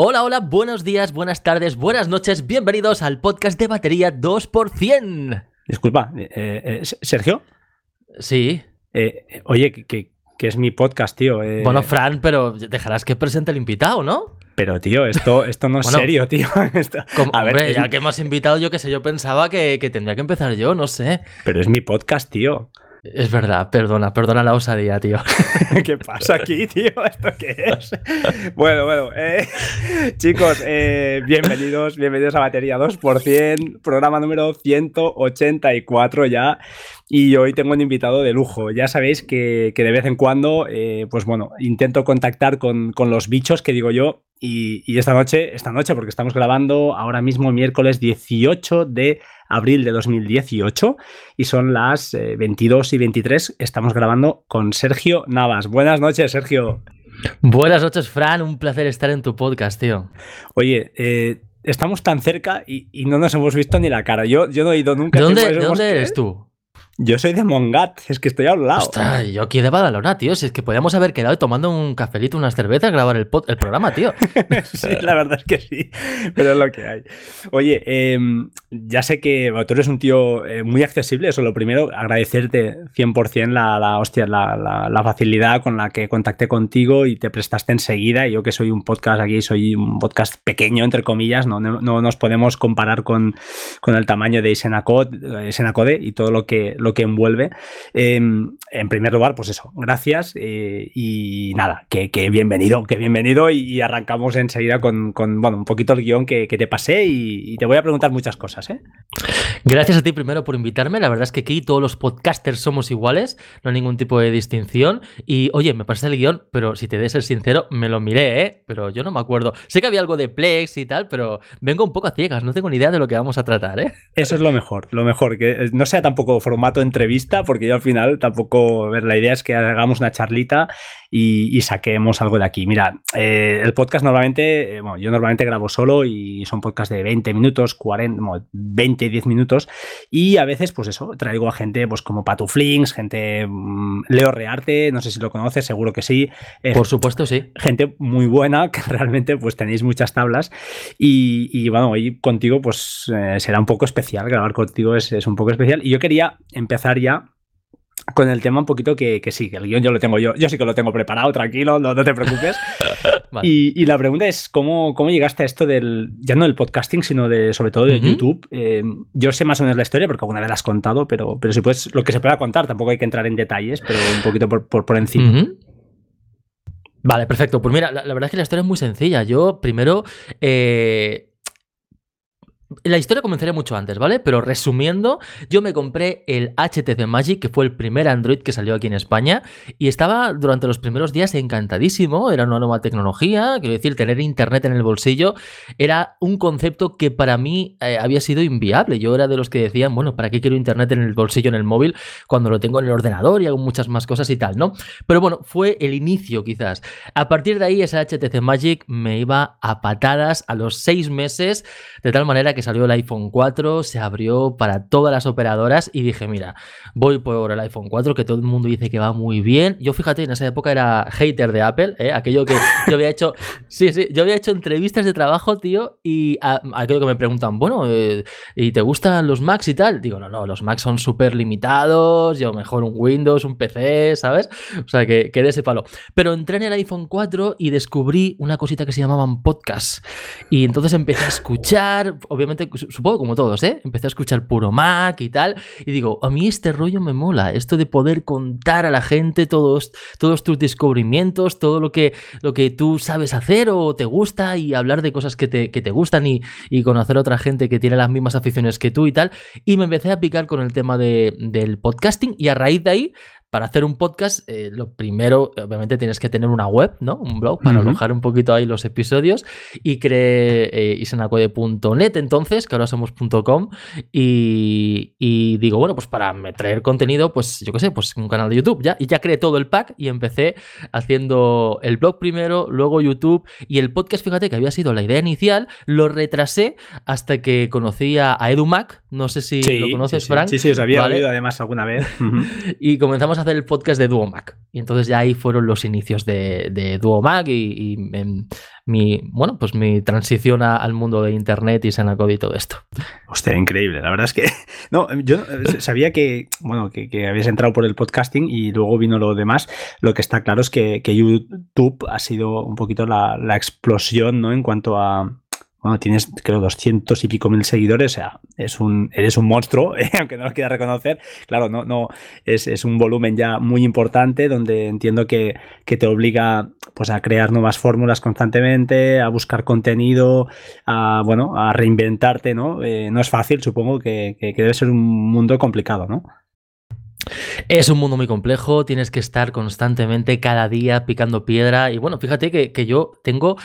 Hola, hola, buenos días, buenas tardes, buenas noches, bienvenidos al podcast de batería 2%. Disculpa, eh, eh, ¿Sergio? Sí. Eh, oye, que, es mi podcast, tío. Bueno, Fran, pero dejarás que presente el invitado, ¿no? Pero, tío, esto, esto no es serio, tío. a ver, ya que hemos invitado, yo qué sé, yo pensaba que, que tendría que empezar yo, no sé. Pero es mi podcast, tío. Es verdad, perdona, perdona la osadía, tío. ¿Qué pasa aquí, tío? ¿Esto qué es? bueno, bueno, eh, chicos, eh, bienvenidos, bienvenidos a Batería 2%, programa número 184 ya. Y hoy tengo un invitado de lujo. Ya sabéis que, de vez en cuando, eh, pues bueno, intento contactar con, con, los bichos que digo yo. Y, y esta noche, esta noche, porque estamos grabando ahora mismo miércoles 18 de abril de 2018 y son las 22 eh, y 23. Estamos grabando con Sergio Navas. Buenas noches, Sergio. Buenas noches, Fran. Un placer estar en tu podcast, tío. Oye, eh, estamos tan cerca y, no nos hemos visto ni la cara. Yo, yo no he ido nunca. ¿De dónde, ¿de dónde eres tú? Yo soy de Mongat, es que estoy al lado. Ostras, yo aquí de Badalona, tío. Si es que podíamos haber quedado tomando un cafelito, unas cervezas, grabar el, el programa, tío. sí, la verdad es que sí, pero es lo que hay. Oye, em, ya sé que tú eres un tío eh, muy accesible. Eso, lo primero, agradecerte 100% la, la, hostia, la, la, facilidad con la que contacté contigo y te prestaste enseguida. Yo que soy un podcast aquí, soy un podcast pequeño, entre comillas, no, no, nos podemos comparar con, con el tamaño de Senacode, Senacode y todo lo que que envuelve. Em, en primer lugar, pues eso, gracias eh, y nada, que, bienvenido, que bienvenido y, arrancamos enseguida con, bueno, un poquito el guion que, te pasé y, te voy a preguntar muchas cosas. ¿eh? Gracias a ti primero por invitarme, la verdad es que aquí todos los podcasters somos iguales, no hay ningún tipo de distinción y oye, me pasé el guion, pero si te de ser sincero, me lo miré, ¿eh? pero yo no me acuerdo. Sé que había algo de Plex y tal, pero vengo un poco a ciegas, no tengo ni idea de lo que vamos a tratar. ¿eh? Eso es lo mejor, lo mejor, que no sea tampoco formato entrevista, porque yo al final tampoco, ver, la idea es que hagamos una charlita y, saquemos algo de aquí. Mira, eh, el podcast normalmente, eh, bueno, yo normalmente grabo solo y son podcasts de 20 minutos, 40, 20, 10 minutos y a veces, pues eso, traigo a gente pues como Patuflings, gente, mm, Leo Rearte, no sé si lo conoces, seguro que sí. Por supuesto, sí. Gente muy buena, que realmente pues tenéis muchas tablas y, bueno, hoy contigo pues eh, será un poco especial, grabar contigo es, es un poco especial y yo quería empezar ya con el tema un poquito que, que, sí, que el guion yo lo tengo yo, yo sí que lo tengo preparado, tranquilo, no, te preocupes. y, la pregunta es, ¿cómo, ¿cómo llegaste a esto del, ya no del podcasting, sino de, sobre todo de YouTube? Eh, yo sé más o menos la historia porque alguna vez la has contado, pero, pero si puedes, lo que se pueda contar, tampoco hay que entrar en detalles, pero un poquito por, por, encima. Vale, perfecto. Pues mira, la, verdad es que la historia es muy sencilla. Yo primero... Eh, la historia comenzaría mucho antes, ¿vale? Pero resumiendo, yo me compré el HTC Magic, que fue el primer Android que salió aquí en España, y estaba durante los primeros días encantadísimo, era una nueva tecnología, quiero decir, tener internet en el bolsillo era un concepto que para mí eh, había sido inviable. Yo era de los que decían, bueno, ¿para qué quiero internet en el bolsillo, en el móvil, cuando lo tengo en el ordenador y hago muchas más cosas y tal, ¿no? Pero bueno, fue el inicio quizás. A partir de ahí, ese HTC Magic me iba a patadas a los seis meses, de tal manera que que salió el iPhone 4, se abrió para todas las operadoras y dije, mira, voy por el iPhone 4, que todo el mundo dice que va muy bien. Yo fíjate, en esa época era hater de Apple, ¿eh? aquello que yo había hecho, sí, sí, yo había hecho entrevistas de trabajo, tío, y aquello que me preguntan, bueno, eh, ¿y te gustan los Macs y tal? Digo, no, no, los Macs son súper limitados, yo mejor un Windows, un PC, ¿sabes? O sea, que, que de ese palo. Pero entré en el iPhone 4 y descubrí una cosita que se llamaban podcasts. Y entonces empecé a escuchar, obviamente supongo como todos, ¿eh? Empecé a escuchar puro Mac y tal, y digo, a mí este rollo me mola, esto de poder contar a la gente todos, todos tus descubrimientos, todo lo que, lo que tú sabes hacer o te gusta y hablar de cosas que te, que te gustan y, y, conocer a otra gente que tiene las mismas aficiones que tú y tal. Y me empecé a picar con el tema de, del podcasting y a raíz de ahí para hacer un podcast, eh, lo primero, obviamente, tienes que tener una web, ¿no? Un blog para alojar un poquito ahí los episodios. Y creé eh, isenacode.net entonces, que ahora somos .com. Y, y, digo, bueno, pues para traer contenido, pues yo qué sé, pues un canal de YouTube ya. Y ya creé todo el pack y empecé haciendo el blog primero, luego YouTube. Y el podcast, fíjate que había sido la idea inicial, lo retrasé hasta que conocí a EduMac. No sé si lo conoces, sí, Frank. Sí, sí, os había oído además alguna vez. y comenzamos hacer el podcast de Duo Mac. Y entonces ya ahí fueron los inicios de, de Duo Mac y, mi, bueno, pues mi transición al mundo de Internet y Senacode y todo esto. Hostia, increíble. La verdad es que, no, yo sabía que, bueno, que, habías entrado por el podcasting y luego vino lo demás. Lo que está claro es que, YouTube ha sido un poquito la, la explosión, ¿no? En cuanto a bueno, tienes creo 200 y pico mil seguidores, o sea, eres un monstruo, ¿eh? aunque no lo quieras reconocer. Claro, no, no, es, un volumen ya muy importante donde entiendo que, te obliga pues, a crear nuevas fórmulas constantemente, a buscar contenido, a, bueno, a reinventarte, ¿no? Eh, no es fácil, supongo que, debe ser un mundo complicado, ¿no? Es un mundo muy complejo, tienes que estar constantemente cada día picando piedra. Y bueno, fíjate que yo tengo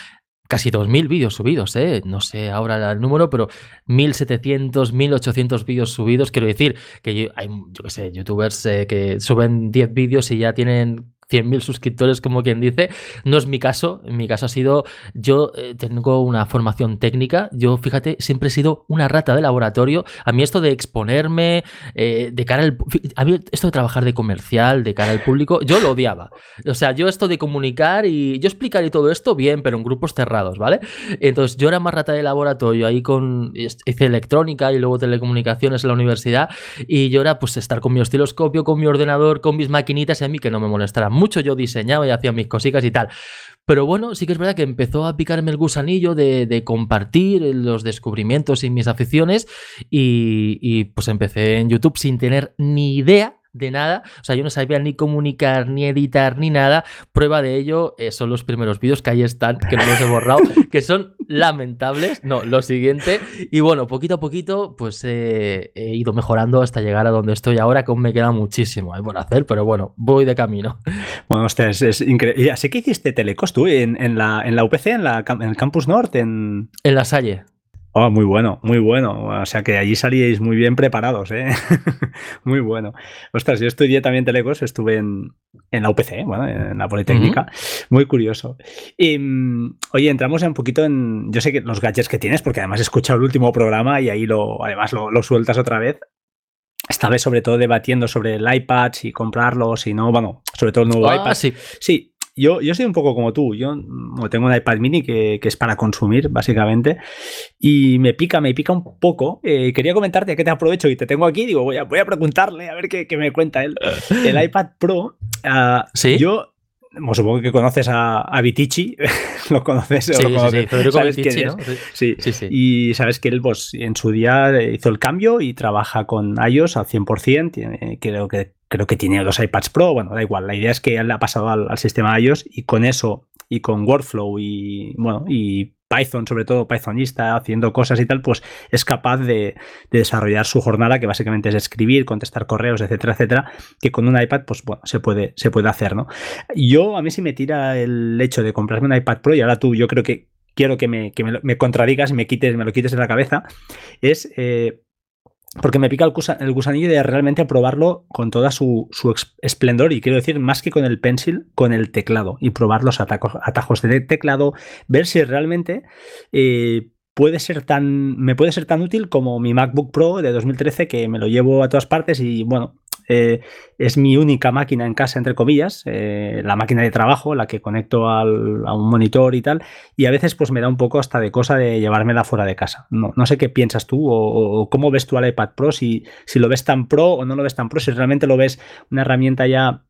casi 2.000 vídeos subidos, ¿eh? no sé ahora el número, pero 1.700, 1.800 vídeos subidos. Quiero decir que hay, yo qué sé, youtubers eh, que suben 10 vídeos y ya tienen 100.000 suscriptores, como quien dice. No es mi caso. En mi caso ha sido, yo eh, tengo una formación técnica. Yo, fíjate, siempre he sido una rata de laboratorio. A mí esto de exponerme, eh, de cara al... A mí esto de trabajar de comercial, de cara al público, yo lo odiaba. O sea, yo esto de comunicar y yo explicar todo esto, bien, pero en grupos cerrados, ¿vale? Entonces, yo era más rata de laboratorio, ahí con... Hice electrónica y luego telecomunicaciones en la universidad y yo era pues estar con mi osciloscopio, con mi ordenador, con mis maquinitas y a mí que no me molestara mucho, yo diseñaba y hacía mis cositas y tal. Pero bueno, sí que es verdad que empezó a picarme el gusanillo de, compartir los descubrimientos y mis aficiones y, y pues empecé en YouTube sin tener ni idea de nada. O sea, yo no sabía ni comunicar, ni editar, ni nada. Prueba de ello eh, son los primeros vídeos que ahí están, que no los he borrado, que son lamentables. No, lo siguiente. Y bueno, poquito a poquito, pues he ido mejorando hasta llegar a donde estoy ahora, que aún me queda muchísimo por hacer, pero bueno, voy de camino. Bueno, usted es, increíble. Así que hiciste telecos tú en, la, en la UPC, en, la, en el Campus Norte, en... En la Salle. Oh, muy bueno, muy bueno. O sea que allí salíais muy bien preparados, ¿eh? muy bueno. Ostras, yo estudié también telecos, estuve en, la UPC, bueno, en la Politécnica. Muy curioso. Y, mm, oye, entramos un poquito en. Yo sé que los gadgets que tienes, porque además he escuchado el último programa y ahí lo, además lo, sueltas otra vez. Esta vez, sobre todo, debatiendo sobre el iPad, si comprarlo, si no, bueno, sobre todo el nuevo ah, iPad. Sí. sí, yo, yo soy un poco como tú. Yo tengo un iPad mini que, es para consumir, básicamente, y me pica, me pica un poco. Eh, quería comentarte que te aprovecho y te tengo aquí. Digo, voy a, voy a preguntarle a ver qué, me cuenta él. El iPad Pro, uh, ¿Sí? yo supongo que conoces a, a Vitici, lo conoces. Sí, lo sí, sí, ¿no? sí. Sí. Y sabes que él pues, en su día hizo el cambio y trabaja con iOS al 100%. creo, que, creo que tiene dos iPads Pro. Bueno, da igual. La idea es que él ha pasado al, al sistema iOS y con eso y con Workflow y, bueno, y Python, sobre todo Pythonista, haciendo cosas y tal, pues es capaz de, desarrollar su jornada, que básicamente es escribir, contestar correos, etcétera, etcétera, que con un iPad, pues bueno, se puede, se puede hacer, ¿no? Yo, a mí sí me tira el hecho de comprarme un iPad Pro, y ahora tú, yo creo que quiero que me, que me, contradigas y me, quites, me lo quites de la cabeza, es eh, porque me pica el, gusanillo de realmente probarlo con toda su, esplendor y quiero decir más que con el pencil, con el teclado y probar los atajos de teclado, ver si realmente eh, puede ser tan, me puede ser tan útil como mi MacBook Pro de 2013 que me lo llevo a todas partes y bueno, eh, es mi única máquina en casa, entre comillas, eh, la máquina de trabajo, la que conecto a un monitor y tal, y a veces pues me da un poco hasta de cosa de llevármela fuera de casa. No, no sé qué piensas tú o, cómo ves tú al iPad Pro, si, si lo ves tan pro o no lo ves tan pro, si realmente lo ves una herramienta ya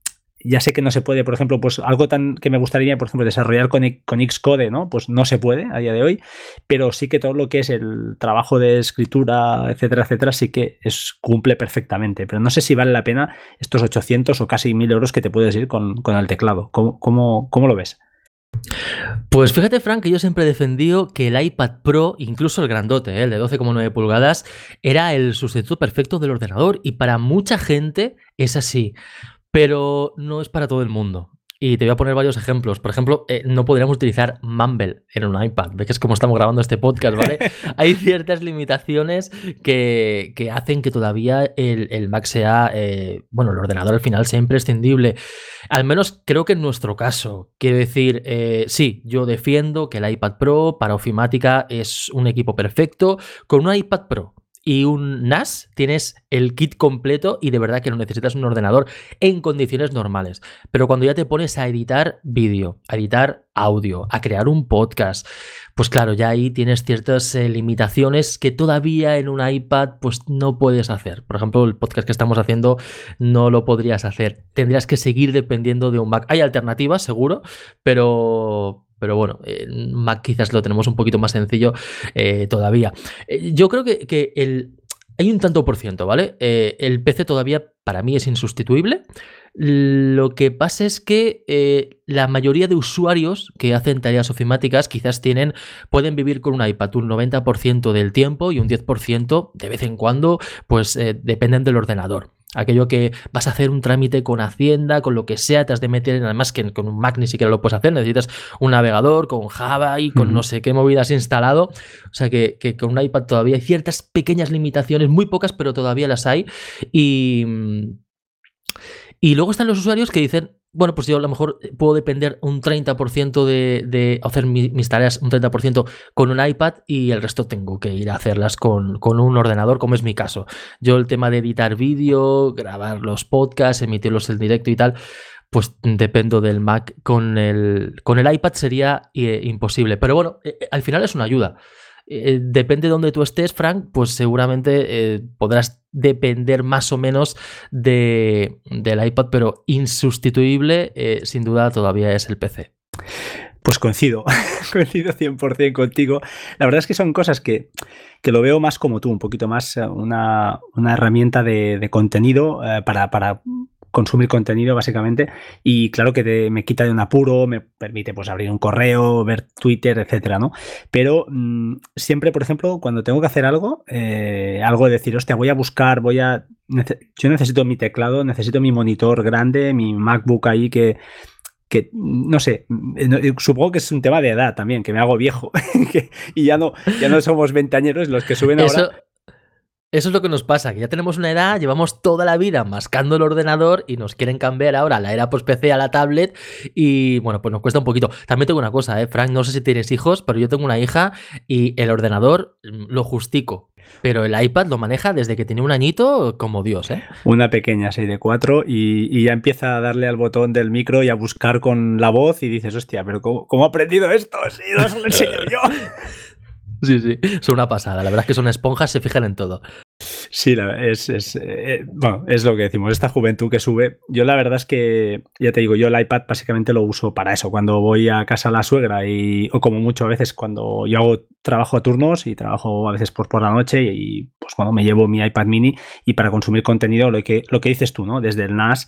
ya sé que no se puede, por ejemplo, pues algo tan que me gustaría, por ejemplo, desarrollar con, con, Xcode, ¿no? Pues no se puede a día de hoy, pero sí que todo lo que es el trabajo de escritura, etcétera, etcétera, sí que es, cumple perfectamente. Pero no sé si vale la pena estos 800 o casi 1000 euros que te puedes ir con, el teclado. ¿Cómo, cómo, lo ves? Pues fíjate, Frank, que yo siempre he defendido que el iPad Pro, incluso el grandote, ¿eh? el de 12,9 pulgadas, era el sustituto perfecto del ordenador y para mucha gente es así pero no es para todo el mundo. Y te voy a poner varios ejemplos. Por ejemplo, eh, no podríamos utilizar Mumble en un iPad. Ves que es como estamos grabando este podcast, ¿vale? Hay ciertas limitaciones que, hacen que todavía el, Mac sea, eh, bueno, el ordenador al final sea imprescindible. Al menos creo que en nuestro caso. Quiero decir, eh, sí, yo defiendo que el iPad Pro para ofimática es un equipo perfecto. Con un iPad Pro y un NAS, tienes el kit completo y de verdad que no necesitas un ordenador en condiciones normales. Pero cuando ya te pones a editar vídeo, a editar audio, a crear un podcast, pues claro, ya ahí tienes ciertas eh, limitaciones que todavía en un iPad pues no puedes hacer. Por ejemplo, el podcast que estamos haciendo no lo podrías hacer. Tendrías que seguir dependiendo de un Mac. Hay alternativas, seguro, pero, pero bueno, en Mac quizás lo tenemos un poquito más sencillo eh, todavía. Eh, yo creo que, el, hay un tanto por ciento, ¿vale? Eh, el PC todavía para mí es insustituible. Lo que pasa es que la mayoría de usuarios que hacen tareas ofimáticas quizás tienen, pueden vivir con un iPad un 90% del tiempo y un 10% de vez en cuando, pues dependen del ordenador. Aquello que vas a hacer un trámite con Hacienda, con lo que sea, te has de meter, además que con un Mac ni siquiera lo puedes hacer, necesitas un navegador con Java y con no sé qué movidas instalado. O sea que, que, con un iPad todavía hay ciertas pequeñas limitaciones, muy pocas, pero todavía las hay. Y, y luego están los usuarios que dicen, bueno, pues yo a lo mejor puedo depender un 30% de, hacer mis tareas, un 30% con un iPad y el resto tengo que ir a hacerlas con, un ordenador, como es mi caso. Yo el tema de editar vídeo, grabar los podcasts, emitirlos en directo y tal, pues dependo del Mac. Con el, con el iPad sería eh, imposible. Pero bueno, eh, al final es una ayuda. Eh, depende de donde tú estés, Frank, pues seguramente eh, podrás depender más o menos de, del iPad, pero insustituible, eh, sin duda, todavía es el PC. Pues coincido, coincido 100% contigo. La verdad es que son cosas que, lo veo más como tú, un poquito más una, herramienta de, contenido para, para consumir contenido básicamente y claro que me quita de un apuro, me permite pues abrir un correo, ver Twitter, etcétera, ¿no? Pero mm, siempre, por ejemplo, cuando tengo que hacer algo, eh, algo de decir, hostia, voy a buscar, voy a... yo necesito mi teclado, necesito mi monitor grande, mi MacBook ahí que que no sé, eh, supongo que es un tema de edad también, que me hago viejo y ya no, ya no somos ventañeros los que suben ahora. Eso es lo que nos pasa, que ya tenemos una edad, llevamos toda la vida mascando el ordenador y nos quieren cambiar ahora la era post-PC a la tablet y bueno, pues nos cuesta un poquito. También tengo una cosa, ¿eh? Frank, no sé si tienes hijos, pero yo tengo una hija y el ordenador mm, lo justico. Pero el iPad lo maneja desde que tiene un añito como Dios, ¿eh? Una pequeña 6 de 4 y, ya empieza a darle al botón del micro y a buscar con la voz y dices, hostia, pero ¿cómo, cómo he aprendido esto? Si no se lo enseño yo. Sí, sí, son una pasada. La verdad es que son esponjas, se fijan en todo. Sí, es, es, eh, bueno, es lo que decimos, esta juventud que sube. Yo la verdad es que, ya te digo, yo el iPad básicamente lo uso para eso, cuando voy a casa a la suegra y, o como mucho a veces cuando yo hago trabajo a turnos y trabajo a veces por, por la noche y, pues cuando me llevo mi iPad mini y para consumir contenido, lo que, lo que dices tú, ¿no? Desde el NAS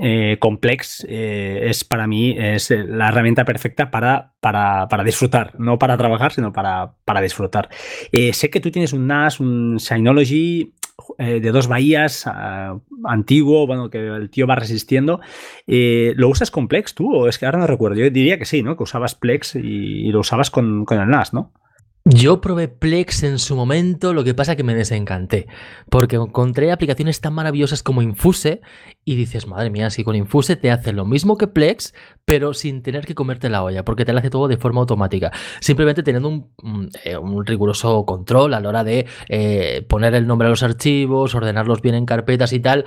eh, Complex eh, es para mí es la herramienta perfecta para, para, disfrutar, no para trabajar, sino para, para disfrutar. Eh, sé que tú tienes un NAS, un Synology de dos bahías ah, antiguo, bueno, que el tío va resistiendo. ¿Lo usas con Plex tú? O es que ahora no recuerdo. Yo diría que sí, ¿no? Que usabas Plex y, lo usabas con, con el NAS, ¿no? Yo probé Plex en su momento, lo que pasa que me desencanté, porque encontré aplicaciones tan maravillosas como Infuse y dices, madre mía, si con Infuse te hace lo mismo que Plex, pero sin tener que comerte la olla, porque te lo hace todo de forma automática, simplemente teniendo un, eh, riguroso control a la hora de eh, poner el nombre a los archivos, ordenarlos bien en carpetas y tal,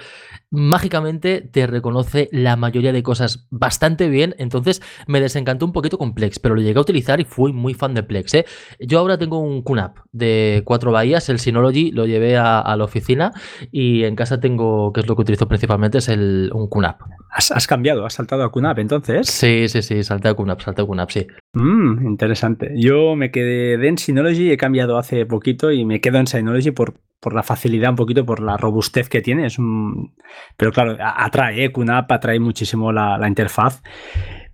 mágicamente te reconoce la mayoría de cosas bastante bien, entonces me desencantó un poquito con Plex, pero lo llegué a utilizar y fui muy fan de Plex. ¿eh? Yo ahora tengo un QNAP de cuatro bahías, el Synology lo llevé a, la oficina y en casa tengo, que es lo que utilizo principalmente, es el, un QNAP. ¿Has, cambiado? ¿Has saltado a QNAP entonces? Sí, sí, sí, salté a QNAP, salté a QNAP, sí. Mm, interesante. Yo me quedé en Synology, he cambiado hace poquito y me quedo en Synology por, por la facilidad, un poquito por la robustez que tiene. Es un... Pero claro, atrae, ¿eh? QNAP atrae muchísimo la, la interfaz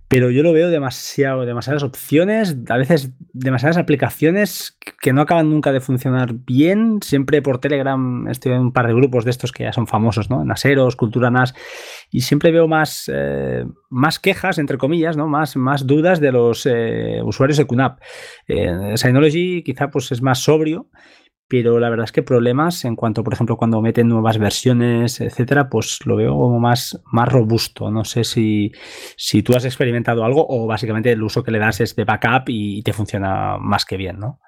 pero yo lo veo demasiado, demasiadas opciones, a veces demasiadas aplicaciones que no acaban nunca de funcionar bien. Siempre por Telegram estoy en un par de grupos de estos que ya son famosos, ¿no? Naseros, Cultura NAS, y siempre veo más, eh, más quejas, entre comillas, ¿no? Más, más dudas de los eh, usuarios de QNAP. Eh, Synology quizá pues es más sobrio pero la verdad es que problemas en cuanto, por ejemplo, cuando meten nuevas versiones, etcétera, pues lo veo como más, más robusto. No sé si, si tú has experimentado algo o básicamente el uso que le das es de backup y te funciona más que bien, ¿no?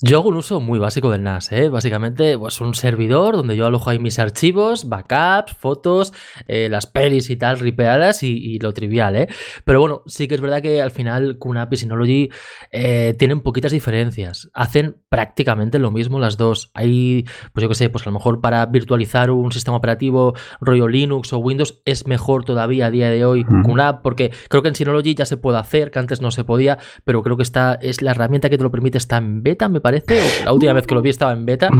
Yo hago un uso muy básico del NAS, ¿eh? básicamente pues un servidor donde yo alojo ahí mis archivos, backups, fotos, eh, las pelis y tal, ripeadas y, lo trivial. ¿eh? Pero bueno, sí que es verdad que al final QNAP y Synology eh, tienen poquitas diferencias. Hacen prácticamente lo mismo las dos. Hay, pues yo qué sé, pues a lo mejor para virtualizar un sistema operativo rollo Linux o Windows es mejor todavía a día de hoy QNAP porque creo que en Synology ya se puede hacer, que antes no se podía, pero creo que esta es la herramienta que te lo permite, está en beta, me parece, o la última vez que lo vi estaba en beta.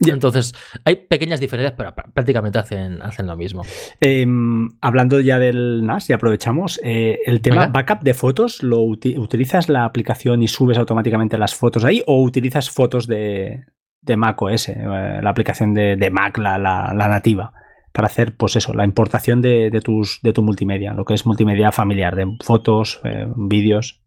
Entonces, hay pequeñas diferencias, pero prácticamente hacen, hacen lo mismo. Em, hablando ya del NAS, y aprovechamos, eh, el tema backup de fotos, ¿lo utilizas la aplicación y subes automáticamente las fotos ahí o utilizas fotos de, de Mac OS, eh, la aplicación de, Mac, la, la, nativa? para hacer, pues eso, la importación de, tus, de tu multimedia, lo que es multimedia familiar, de fotos, eh, vídeos.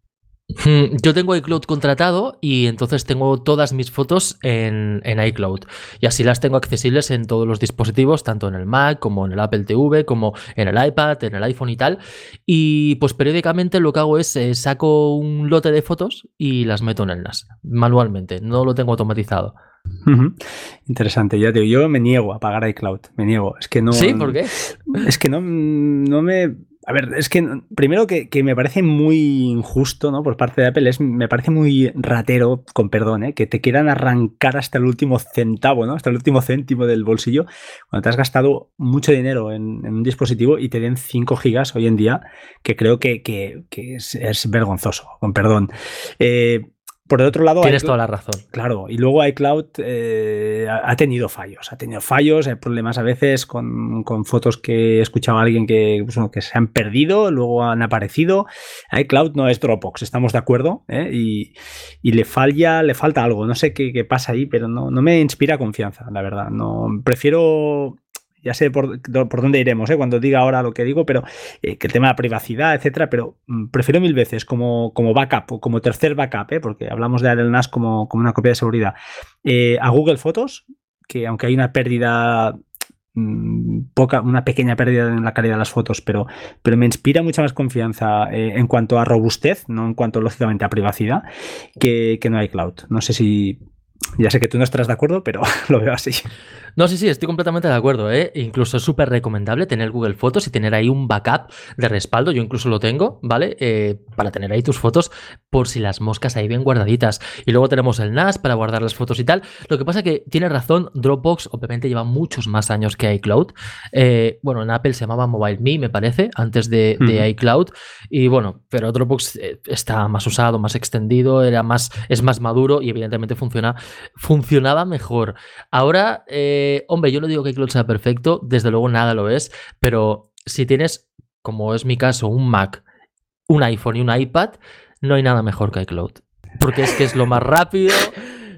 Mm, yo tengo iCloud contratado y entonces tengo todas mis fotos en, iCloud. Y así las tengo accesibles en todos los dispositivos, tanto en el Mac como en el Apple TV, como en el iPad, en el iPhone y tal. Y pues periódicamente lo que hago es eh, saco un lote de fotos y las meto en el NAS, manualmente. No lo tengo automatizado. Interesante, ya te digo, yo me niego a pagar iCloud, me niego. Es que no. ¿Sí? ¿Por qué? Es que no, no me a ver, es que primero que, me parece muy injusto, ¿no? Por parte de Apple, es, me parece muy ratero, con perdón, ¿eh? que te quieran arrancar hasta el último centavo, ¿no? Hasta el último céntimo del bolsillo, cuando te has gastado mucho dinero en, un dispositivo y te den 5 gigas hoy en día, que creo que, es, vergonzoso, con perdón. Eh, por el otro lado. Tienes toda la razón. Claro, y luego iCloud eh, ha tenido fallos. Ha tenido fallos, hay problemas a veces con, fotos que he escuchado a alguien que, pues, que se han perdido, luego han aparecido. iCloud no es Dropbox, estamos de acuerdo. ¿eh? Y, le falla, le falta algo. No sé qué, qué pasa ahí, pero no, no, me inspira confianza, la verdad. No, prefiero ya sé por, dónde iremos ¿eh? cuando diga ahora lo que digo, pero eh, que el tema de la privacidad, etcétera, pero mm, prefiero mil veces como, como backup o como tercer backup, ¿eh? porque hablamos de el NAS como, como una copia de seguridad, a Google Fotos, que aunque hay una pérdida mm, poca, una pequeña pérdida en la calidad de las fotos, pero, pero me inspira mucha más confianza en cuanto a robustez, no en cuanto lógicamente a privacidad, que, que no hay cloud. No sé si ya sé que tú no estarás de acuerdo, pero lo veo así. No, sí, sí, estoy completamente de acuerdo. ¿eh? Incluso es súper recomendable tener Google Fotos y tener ahí un backup de respaldo. Yo incluso lo tengo, ¿vale? Eh, para tener ahí tus fotos por si las moscas ahí bien guardaditas. Y luego tenemos el NAS para guardar las fotos y tal. Lo que pasa que tiene razón, Dropbox obviamente lleva muchos más años que iCloud. Eh, bueno, en Apple se llamaba MobileMe, me parece, antes de, iCloud. Y bueno, pero Dropbox eh, está más usado, más extendido, era más, es más maduro y evidentemente funciona, funcionaba mejor. Ahora... Eh, hombre, yo no digo que iCloud sea perfecto, desde luego nada lo es, pero si tienes, como es mi caso, un Mac, un iPhone y un iPad, no hay nada mejor que iCloud. Porque es que es lo más rápido.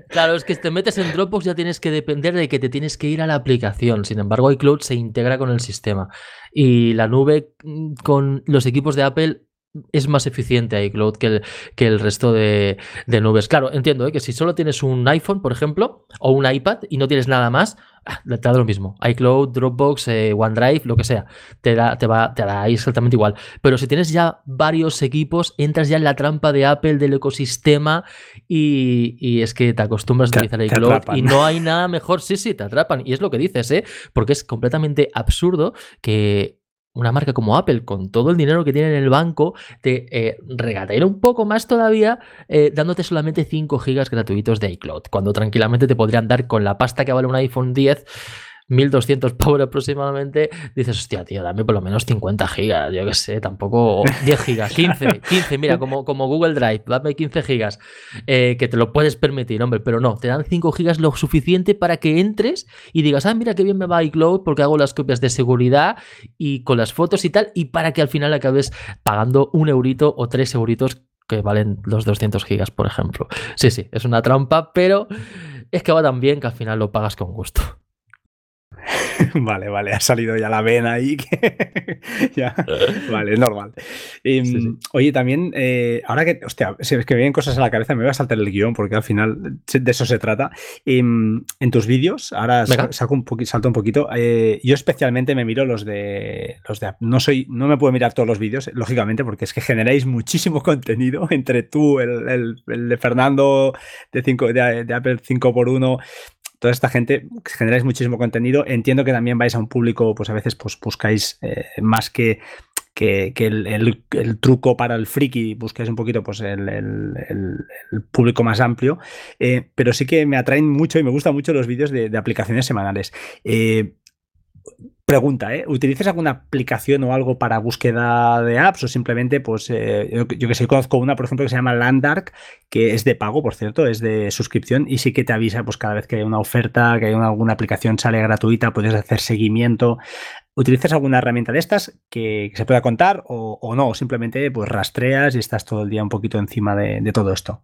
Claro, es que te metes en Dropbox ya tienes que depender de que te tienes que ir a la aplicación. Sin embargo, iCloud se integra con el sistema. Y la nube mm, con los equipos de Apple es más eficiente iCloud que el, que el resto de, nubes. Claro, entiendo ¿eh? que si solo tienes un iPhone, por ejemplo, o un iPad y no tienes nada más, ah, te da lo mismo. iCloud, Dropbox, eh, OneDrive, lo que sea, te da, te va, te da exactamente igual. Pero si tienes ya varios equipos, entras ya en la trampa de Apple, del ecosistema, y, es que te acostumbras a utilizar iCloud y no hay nada mejor. Sí, sí, te atrapan. Y es lo que dices, ¿eh? Porque es completamente absurdo que una marca como Apple, con todo el dinero que tiene en el banco, te eh, regatea un poco más todavía, eh, dándote solamente 5 gigas gratuitos de iCloud, cuando tranquilamente te podrían dar con la pasta que vale un iPhone 10 1200 power aproximadamente, dices, hostia, tío, dame por lo menos 50 gigas, yo qué sé, tampoco 10 gigas, 15, 15, mira, como, como Google Drive, dame 15 gigas, eh, que te lo puedes permitir, hombre, pero no, te dan 5 gigas lo suficiente para que entres y digas, ah, mira qué bien me va iCloud porque hago las copias de seguridad y con las fotos y tal, y para que al final acabes pagando un eurito o tres euritos que valen los 200 gigas, por ejemplo. Sí, sí, es una trampa, pero es que va tan bien que al final lo pagas con gusto. vale, vale, ha salido ya la vena ahí. ya. Vale, normal. Em, oye, también, eh, ahora que, hostia, si es que me vienen cosas a la cabeza, me voy a saltar el guion porque al final de eso se trata. Em, en tus vídeos, ahora saco un salto un poquito, eh, yo especialmente me miro los de, los de... No, soy, no me puedo mirar todos los vídeos, lógicamente, porque es que generáis muchísimo contenido entre tú, el, de Fernando de, 5, de, de Apple 5x1 toda esta gente generáis muchísimo contenido. Entiendo que también vais a un público, pues a veces pues buscáis eh, más que, que, el, truco para el friki, buscáis un poquito pues el, público más amplio. Eh, pero sí que me atraen mucho y me gustan mucho los vídeos de, aplicaciones semanales. Eh, Pregunta, ¿eh? ¿Utilizas alguna aplicación o algo para búsqueda de apps o simplemente, pues, eh, yo, que sé, conozco una, por ejemplo, que se llama Landark, que es de pago, por cierto, es de suscripción y sí que te avisa, pues, cada vez que hay una oferta, que hay alguna aplicación sale gratuita, puedes hacer seguimiento. ¿Utilizas alguna herramienta de estas que, se pueda contar o, no? O simplemente, pues, rastreas y estás todo el día un poquito encima de todo esto.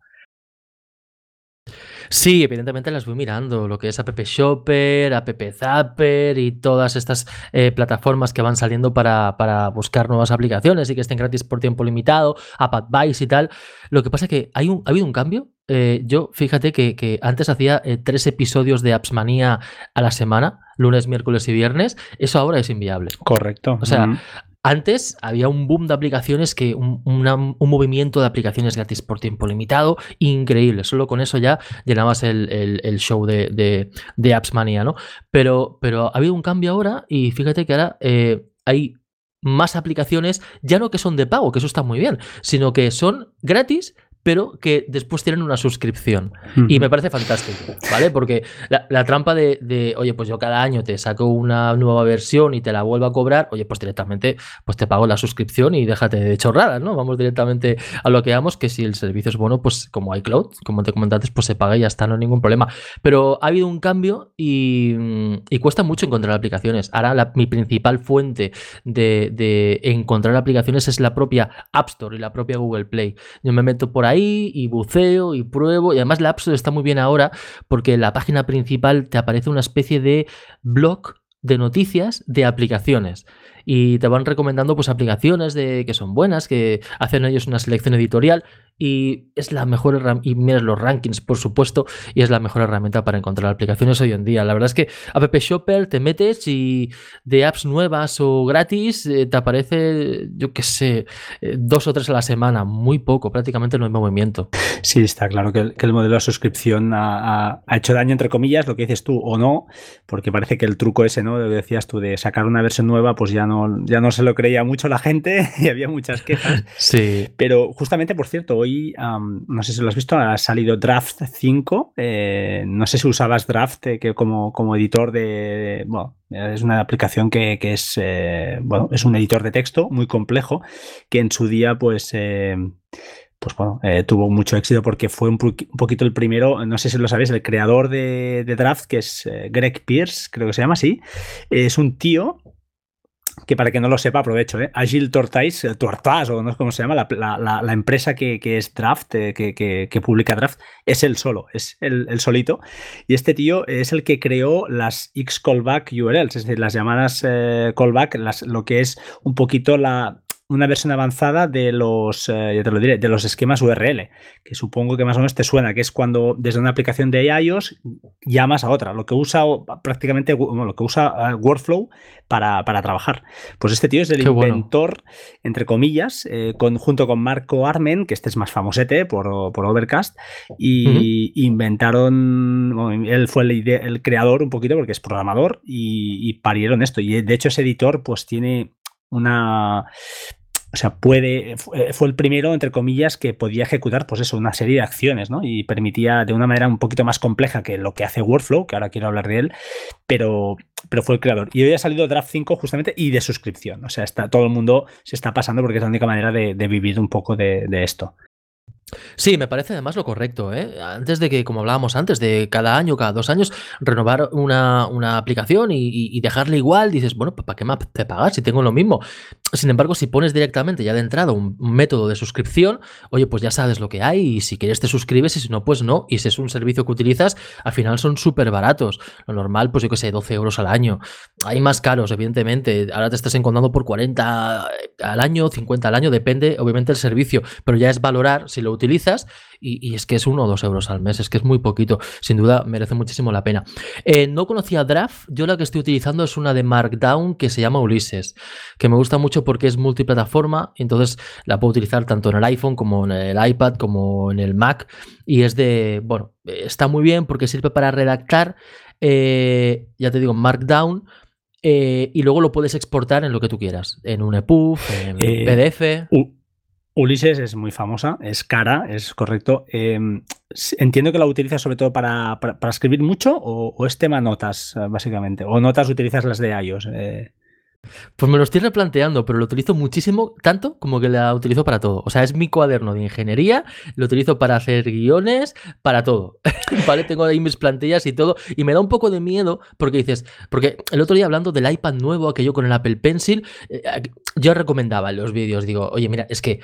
Sí, evidentemente las voy mirando, lo que es App Shopper, App Zapper y todas estas eh, plataformas que van saliendo para, para, buscar nuevas aplicaciones y que estén gratis por tiempo limitado, App Advice y tal. Lo que pasa es que hay un, ha habido un cambio. Eh, yo, fíjate que, antes hacía eh, tres episodios de Appsmanía a la semana, lunes, miércoles y viernes. Eso ahora es inviable. Correcto. O sea, antes había un boom de aplicaciones, que un, movimiento de aplicaciones gratis por tiempo limitado, increíble. Solo con eso ya llenabas el, show de, de, Apps Mania, ¿no? Pero, pero ha habido un cambio ahora y fíjate que ahora eh, hay más aplicaciones, ya no que son de pago, que eso está muy bien, sino que son gratis, pero que después tienen una suscripción. Y me parece fantástico, ¿vale? Porque la, trampa de, oye, pues yo cada año te saco una nueva versión y te la vuelvo a cobrar, oye, pues directamente pues te pago la suscripción y déjate de chorradas, ¿no? Vamos directamente a lo que hagamos, que si el servicio es bueno, pues como iCloud, como te comenté antes, pues se paga y ya está, no hay ningún problema. Pero ha habido un cambio y, cuesta mucho encontrar aplicaciones. Ahora mi principal fuente de, de encontrar aplicaciones es la propia App Store y la propia Google Play. Yo me meto por ahí y buceo y pruebo. Y además la App Store está muy bien ahora porque la página principal te aparece una especie de blog de noticias de aplicaciones y te van recomendando pues aplicaciones de que son buenas, que hacen ellos una selección editorial y es la mejor y miras los rankings, por supuesto, y es la mejor herramienta para encontrar aplicaciones hoy en día. La verdad es que App Shopper te metes y de apps nuevas o gratis eh, te aparece, yo qué sé, eh, dos o tres a la semana, muy poco, prácticamente no hay movimiento. Sí, está claro que el, modelo de suscripción ha, hecho daño, entre comillas, lo que dices tú, o no, porque parece que el truco ese, ¿no? Lo decías tú, de sacar una versión nueva, pues ya no, ya no se lo creía mucho la gente y había muchas quejas. sí. Pero justamente, por cierto, hoy no sé si lo has visto, ha salido Draft 5. Eh, no sé si usabas Draft eh, que como, como editor de, Bueno, es una aplicación que, es, eh, bueno, es un editor de texto muy complejo que en su día, pues pues bueno, tuvo mucho éxito porque fue un, poquito el primero, no sé si lo sabéis, el creador de, de Draft, que es Greg Pierce, creo que se llama así, es un tío que para que no lo sepa, aprovecho, ¿eh? Agile Tortoise, Tortoise, o no sé cómo se llama, la, empresa que, es Draft, eh, que, publica Draft, es el solo, es el, solito. Y este tío es el que creó las X callback URLs, es decir, las llamadas eh, callback, las, lo que es un poquito la, una versión avanzada de los, eh, te lo diré, de los esquemas URL, que supongo que más o menos te suena, que es cuando desde una aplicación de iOS llamas a otra, lo que usa prácticamente, lo que usa eh, Workflow para, trabajar. Pues este tío es el inventor, entre comillas, eh, junto con Marco Armen, que este es más famosete por, por Overcast, y inventaron, él fue el, el, creador un poquito porque es programador y, y parieron esto. Y de hecho ese editor pues tiene una o sea, puede, eh, fue el primero, entre comillas, que podía ejecutar, pues eso, una serie de acciones, ¿no? Y permitía de una manera un poquito más compleja que lo que hace Workflow, que ahora quiero hablar de él, pero, pero fue el creador. Y hoy ha salido Draft 5 justamente y de suscripción. O sea, está, todo el mundo se está pasando porque es la única manera de, vivir un poco de, esto. Sí, me parece además lo correcto, ¿eh? Antes de que, como hablábamos antes, de cada año, cada dos años, renovar una, una aplicación y, dejarla igual, dices, bueno, ¿para qué más te pagas si tengo lo mismo? Sin embargo, si pones directamente ya de entrada un, método de suscripción, oye, pues ya sabes lo que hay y si quieres te suscribes y si no, pues no. Y si es un servicio que utilizas, al final son súper baratos. Lo normal, pues yo que sé, 12 euros al año. Hay más caros, evidentemente. Ahora te estás encontrando por 40 al año, 50 al año, depende obviamente del servicio, pero ya es valorar si lo utilizas y, y, es que es uno o dos euros al mes, es que es muy poquito, sin duda merece muchísimo la pena. Eh, no conocía Draft, yo la que estoy utilizando es una de Markdown que se llama Ulises, que me gusta mucho porque es multiplataforma, entonces la puedo utilizar tanto en el iPhone como en el iPad como en el Mac y es de, bueno, está muy bien porque sirve para redactar, eh, ya te digo, Markdown. Eh, y luego lo puedes exportar en lo que tú quieras, en un EPUB, en PDF. Ulises es muy famosa, es cara, es correcto. Eh, entiendo que la utilizas sobre todo para, para, escribir mucho o, o, es tema notas, básicamente. O notas utilizas las de iOS. Eh. Pues me lo estoy replanteando, pero lo utilizo muchísimo, tanto como que la utilizo para todo. O sea, es mi cuaderno de ingeniería, lo utilizo para hacer guiones, para todo. ¿Vale? Tengo ahí mis plantillas y todo. Y me da un poco de miedo porque dices, porque el otro día hablando del iPad nuevo, aquello con el Apple Pencil, eh, yo recomendaba en los vídeos, digo, oye, mira, es que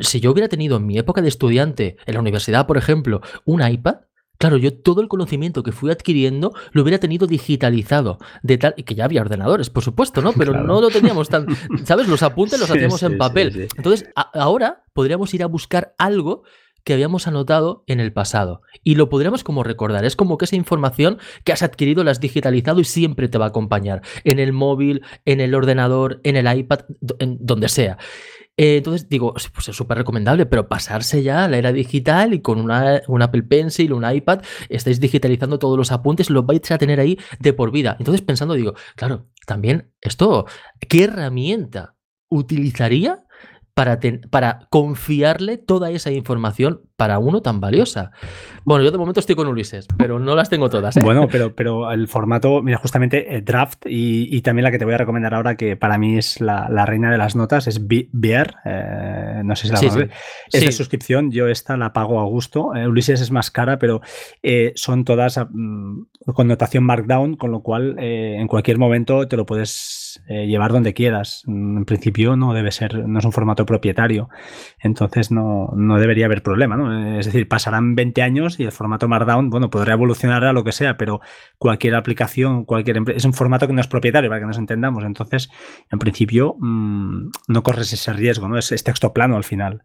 si yo hubiera tenido en mi época de estudiante, en la universidad, por ejemplo, un iPad, Claro, yo todo el conocimiento que fui adquiriendo lo hubiera tenido digitalizado, de tal y que ya había ordenadores, por supuesto, ¿no? Pero claro. no lo teníamos tan, ¿sabes? Los apuntes los hacíamos sí, en papel. Sí, Entonces, ahora podríamos ir a buscar algo que habíamos anotado en el pasado y lo podríamos como recordar. Es como que esa información que has adquirido la has digitalizado y siempre te va a acompañar en el móvil, en el ordenador, en el iPad, en donde sea. Eh, entonces digo, pues es súper recomendable, pero pasarse ya a la era digital y con una, un Apple Pencil, un iPad, estáis digitalizando todos los apuntes, los vais a tener ahí de por vida. Entonces pensando, digo, claro, también esto, ¿qué herramienta utilizaría para, ten, para confiarle toda esa información para uno tan valiosa. Bueno, yo de momento estoy con Ulises, pero no las tengo todas. ¿eh? Bueno, pero, pero el formato, mira, justamente eh, Draft y, y, también la que te voy a recomendar ahora, que para mí es la, la reina de las notas, es Bear. Eh, no sé si la sí, sí. Es sí. de suscripción, yo esta la pago a gusto. Eh, Ulises es más cara, pero son todas mm, con notación Markdown, con lo cual en cualquier momento te lo puedes llevar donde quieras. Mm, en principio no debe ser, no es un formato propietario, entonces no, no debería haber problema, ¿no? Es decir, pasarán 20 años y el formato Markdown, bueno, podrá evolucionar a lo que sea, pero cualquier aplicación, cualquier es un formato que no es propietario, para que nos entendamos. Entonces, en principio, mmm, no corres ese riesgo, ¿no? Es, es, texto plano al final.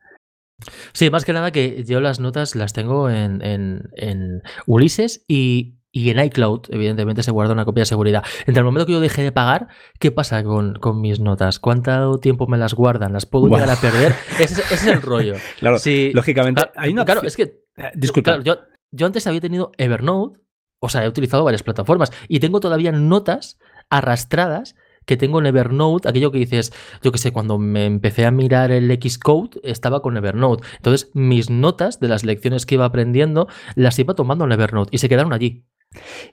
Sí, más que nada que yo las notas las tengo en, en, en Ulises y, y en iCloud, evidentemente, se guarda una copia de seguridad. Entre el momento que yo dejé de pagar, ¿qué pasa con, con mis notas? ¿Cuánto tiempo me las guardan? ¿Las puedo wow. llegar a perder? Ese, ese, es el rollo. claro, lógicamente. Hay una... Claro, es que. Eh, disculpa. Claro, yo, yo antes había tenido Evernote, o sea, he utilizado varias plataformas y tengo todavía notas arrastradas que tengo en Evernote, aquello que dices, yo que sé, cuando me empecé a mirar el Xcode, estaba con Evernote. Entonces, mis notas de las lecciones que iba aprendiendo, las iba tomando en Evernote y se quedaron allí.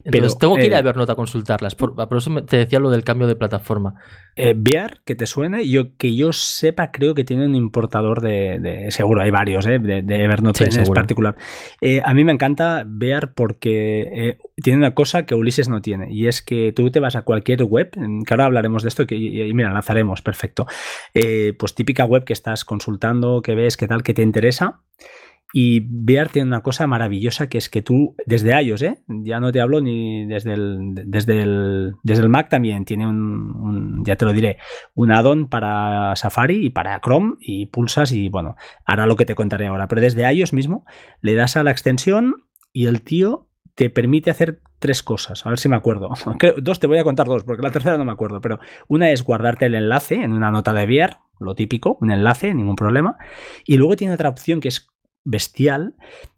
Entonces, Pero, tengo que ir a Evernote a consultarlas. Por, por, eso te decía lo del cambio de plataforma. Eh, que te suene, yo que yo sepa, creo que tiene un importador de. de seguro, hay varios, eh, de, de, Evernote sí, en particular. Eh, a mí me encanta Bear porque eh, tiene una cosa que Ulises no tiene, y es que tú te vas a cualquier web, que ahora hablaremos de esto, que, y, y mira, lanzaremos, perfecto. Eh, pues típica web que estás consultando, que ves, que tal, que te interesa. Y Bear tiene una cosa maravillosa que es que tú, desde iOS, ¿eh? ya no te hablo ni desde el, desde el, desde el Mac también, tiene un, ya te lo diré, un add-on para Safari y para Chrome y pulsas y bueno, hará lo que te contaré ahora. Pero desde iOS mismo le das a la extensión y el tío te permite hacer tres cosas. A ver si me acuerdo. Dos, te voy a contar dos, porque la tercera no me acuerdo. Pero una es guardarte el enlace en una nota de Bear, lo típico, un enlace, ningún problema. Y luego tiene otra opción que es bestial,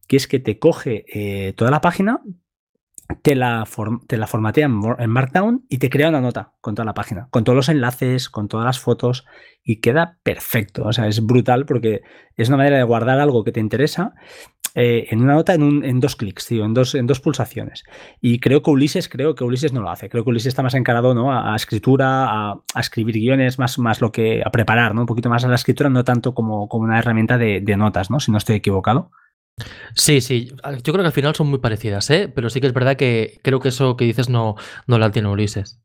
que es que te coge eh, toda la página te la, te formatea en Markdown y te crea una nota con toda la página, con todos los enlaces, con todas las fotos y queda perfecto. O sea, es brutal porque es una manera de guardar algo que te interesa eh, en una nota en, dos clics, tío, en dos, en dos pulsaciones. Y creo que Ulises, creo que Ulises no lo hace. Creo que Ulises está más encarado ¿no? a, escritura, a, escribir guiones, más, más lo que a preparar, ¿no? Un poquito más a la escritura, no tanto como, como una herramienta de, de notas, ¿no? Si no estoy equivocado. Sí, sí, yo creo que al final son muy parecidas, ¿eh? pero sí que es verdad que creo que eso que dices no, no la tiene Ulises.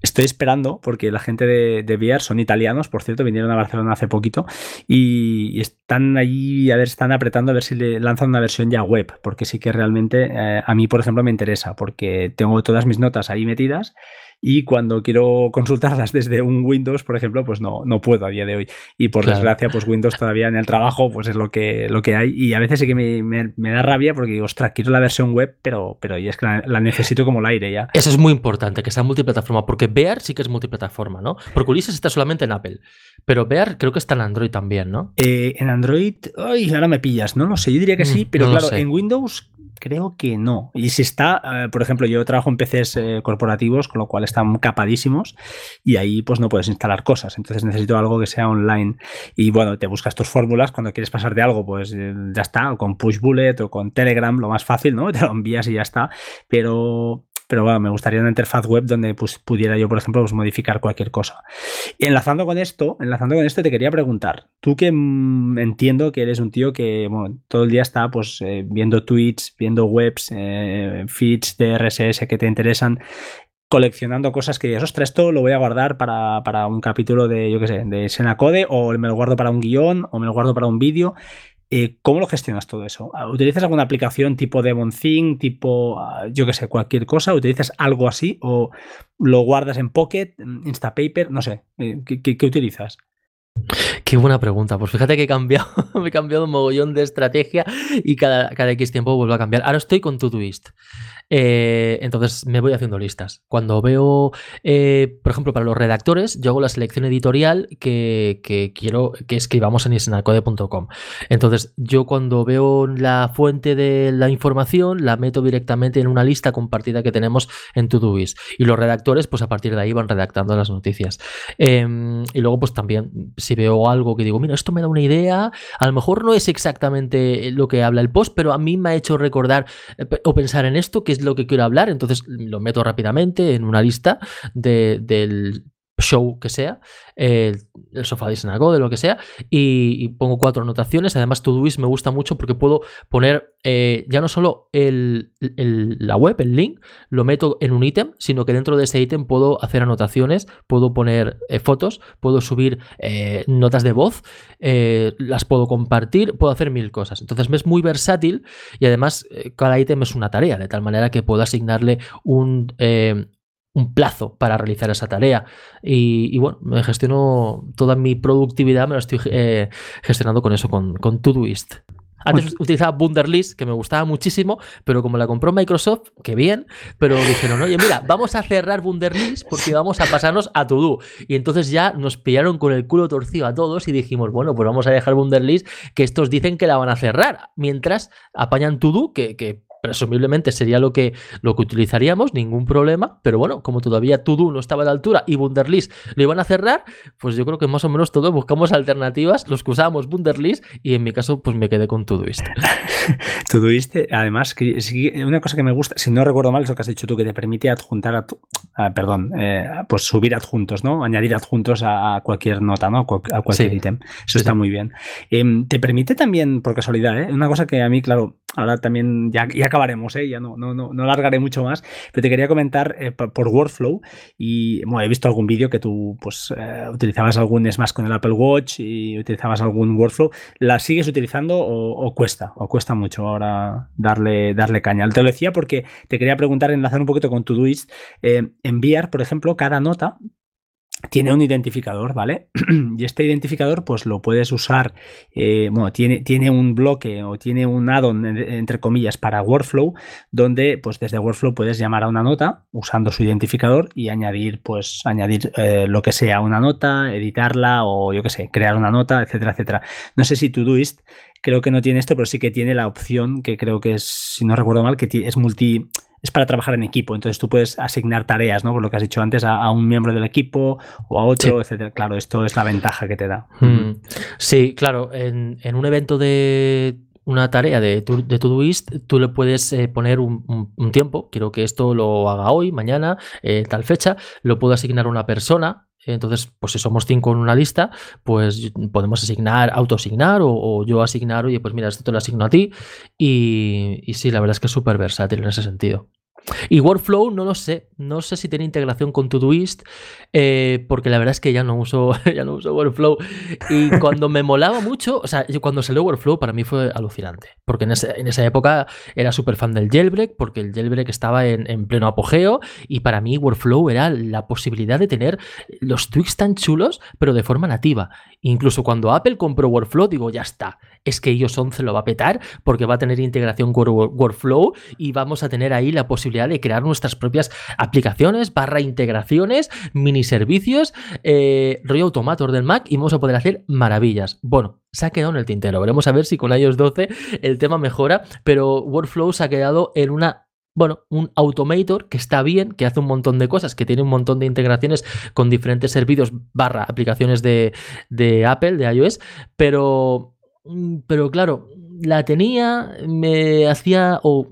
Estoy esperando porque la gente de, de VR son italianos, por cierto, vinieron a Barcelona hace poquito y, están ahí, a ver, están apretando a ver si le lanzan una versión ya web, porque sí que realmente eh, a mí, por ejemplo, me interesa, porque tengo todas mis notas ahí metidas y cuando quiero consultarlas desde un Windows, por ejemplo, pues no, no puedo a día de hoy. Y por desgracia, pues Windows todavía en el trabajo, pues es lo que, lo que hay. Y a veces sí que me, da rabia porque digo, ostras, quiero la versión web, pero, pero y es que la, necesito como el aire ya. Eso es muy importante, que sea multiplataforma, porque Bear sí que es multiplataforma, ¿no? Porque Ulises está solamente en Apple, pero Bear creo que está en Android también, ¿no? Eh, en Android, ay, ahora me pillas, no lo sé, yo diría que sí, mm, pero claro, en Windows creo que no. Y si está, eh, por ejemplo, yo trabajo en PCs eh, corporativos, con lo cual están capadísimos y ahí pues no puedes instalar cosas. Entonces necesito algo que sea online. Y bueno, te buscas tus fórmulas. Cuando quieres pasar de algo, pues eh, ya está. O con Pushbullet o con Telegram, lo más fácil, ¿no? Te lo envías y ya está. Pero pero bueno, me gustaría una interfaz web donde pues, pudiera yo, por ejemplo, pues, modificar cualquier cosa. Y enlazando con esto, enlazando con esto, te quería preguntar, tú que mm, entiendo que eres un tío que todo el día está pues, eh, viendo tweets, viendo webs, eh, feeds de RSS que te interesan, coleccionando cosas que dices, ostras, esto lo voy a guardar para, un capítulo de, yo qué sé, de Senacode, o me lo guardo para un guion, o me lo guardo para un vídeo. Eh, ¿Cómo lo gestionas todo eso? Ah, ¿Utilizas alguna aplicación tipo Thing, tipo, ah, yo qué sé, cualquier cosa? ¿Utilizas algo así? ¿O lo guardas en Pocket, Instapaper? No sé, eh, ¿qué, utilizas? Qué buena pregunta. Pues fíjate que he cambiado, he cambiado un mogollón de estrategia y cada, cada X tiempo vuelvo a cambiar. Ahora estoy con Todoist. Eh, entonces me voy haciendo listas. Cuando veo, eh, por ejemplo, para los redactores, yo hago la selección editorial que, quiero que escribamos en isnacode.com. Entonces yo cuando veo la fuente de la información, la meto directamente en una lista compartida que tenemos en Todoist. Y los redactores, pues a partir de ahí van redactando las noticias. Em, y luego, pues también, si veo algo que digo, mira, esto me da una idea, a lo mejor no es exactamente lo que habla el post, pero a mí me ha hecho recordar eh, o pensar en esto que es lo que quiero hablar, entonces lo meto rápidamente en una lista del show que sea, el, sofá de de lo que sea, y, pongo cuatro anotaciones. Además, Todoist me gusta mucho porque puedo poner eh, ya no solo el, la web, el link, lo meto en un ítem, sino que dentro de ese ítem puedo hacer anotaciones, puedo poner eh, fotos, puedo subir eh, notas de voz, las puedo compartir, puedo hacer mil cosas. Entonces, es muy versátil y además cada ítem es una tarea, de tal manera que puedo asignarle un, un plazo para realizar esa tarea. Y, bueno, me gestiono toda mi productividad, me lo estoy eh, gestionando con eso, con, con Todoist. Antes pues utilizaba Wunderlist, que me gustaba muchísimo, pero como la compró Microsoft, que bien, pero dijeron, oye, mira, vamos a cerrar Wunderlist porque vamos a pasarnos a Todo. Y entonces ya nos pillaron con el culo torcido a todos y dijimos, bueno, pues vamos a dejar Wunderlist, que estos dicen que la van a cerrar, mientras apañan Todo, que, que presumiblemente sería lo que, lo que utilizaríamos, ningún problema, pero bueno, como todavía Todo no estaba a la altura y Wunderlist lo iban a cerrar, pues yo creo que más o menos todos buscamos alternativas, los que usábamos Wunderlist y en mi caso pues me quedé con Todoist. Todoist, además, una cosa que me gusta, si no recuerdo mal, es lo que has dicho tú, que te permite adjuntar, a perdón, eh, pues subir adjuntos, ¿no? Añadir adjuntos a, cualquier nota, ¿no? A cualquier ítem. Eso está muy bien. Em, te permite también, por casualidad, ¿eh? una cosa que a mí, claro, ahora también ya, acabaremos, ¿eh? ya no, no, no, no largaré mucho más, pero te quería comentar eh, por workflow y bueno, he visto algún vídeo que tú pues eh, utilizabas algún Smash con el Apple Watch y utilizabas algún workflow, ¿la sigues utilizando o, cuesta? ¿O cuesta mucho ahora darle, darle caña? Te lo decía porque te quería preguntar, enlazar un poquito con Todoist, enviar, por ejemplo, cada nota tiene un identificador, ¿vale? y este identificador, pues lo puedes usar, eh, bueno, tiene, tiene un bloque o tiene un add-on, entre comillas, para Workflow, donde, pues desde Workflow puedes llamar a una nota usando su identificador y añadir, pues, añadir eh, lo que sea una nota, editarla o yo qué sé, crear una nota, etcétera, etcétera. No sé si Todoist creo que no tiene esto, pero sí que tiene la opción que creo que es, si no recuerdo mal, que es multi es para trabajar en equipo. Entonces tú puedes asignar tareas, ¿no? Por lo que has dicho antes, a, un miembro del equipo o a otro, etcétera. Claro, esto es la ventaja que te da. Mm. Sí, claro. En, un evento de una tarea de, de Todoist, tú le puedes eh, poner un, tiempo. Quiero que esto lo haga hoy, mañana, eh, tal fecha. Lo puedo asignar a una persona entonces, pues si somos cinco en una lista, pues podemos asignar, autoasignar o, o yo asignar, oye, pues mira, esto te lo asigno a ti. Y, y sí, la verdad es que es súper versátil en ese sentido. Y Workflow no lo sé, no sé si tiene integración con Todoist, eh, porque la verdad es que ya no uso, ya no uso Workflow. Y cuando me molaba mucho, o sea, cuando salió Workflow para mí fue alucinante, porque en, esa época era súper fan del jailbreak, porque el jailbreak estaba en, pleno apogeo, y para mí Workflow era la posibilidad de tener los tweaks tan chulos, pero de forma nativa. Incluso cuando Apple compró Workflow, digo, ya está, es que iOS 11 lo va a petar, porque va a tener integración Workflow y vamos a tener ahí la posibilidad de crear nuestras propias aplicaciones, barra integraciones, mini servicios, eh, rollo automator del Mac y vamos a poder hacer maravillas. Bueno, se ha quedado en el tintero. Veremos a ver si con iOS 12 el tema mejora, pero Workflow se ha quedado en una bueno, un automator que está bien, que hace un montón de cosas, que tiene un montón de integraciones con diferentes servicios barra aplicaciones de, de Apple, de iOS, pero, pero claro, la tenía, me hacía o,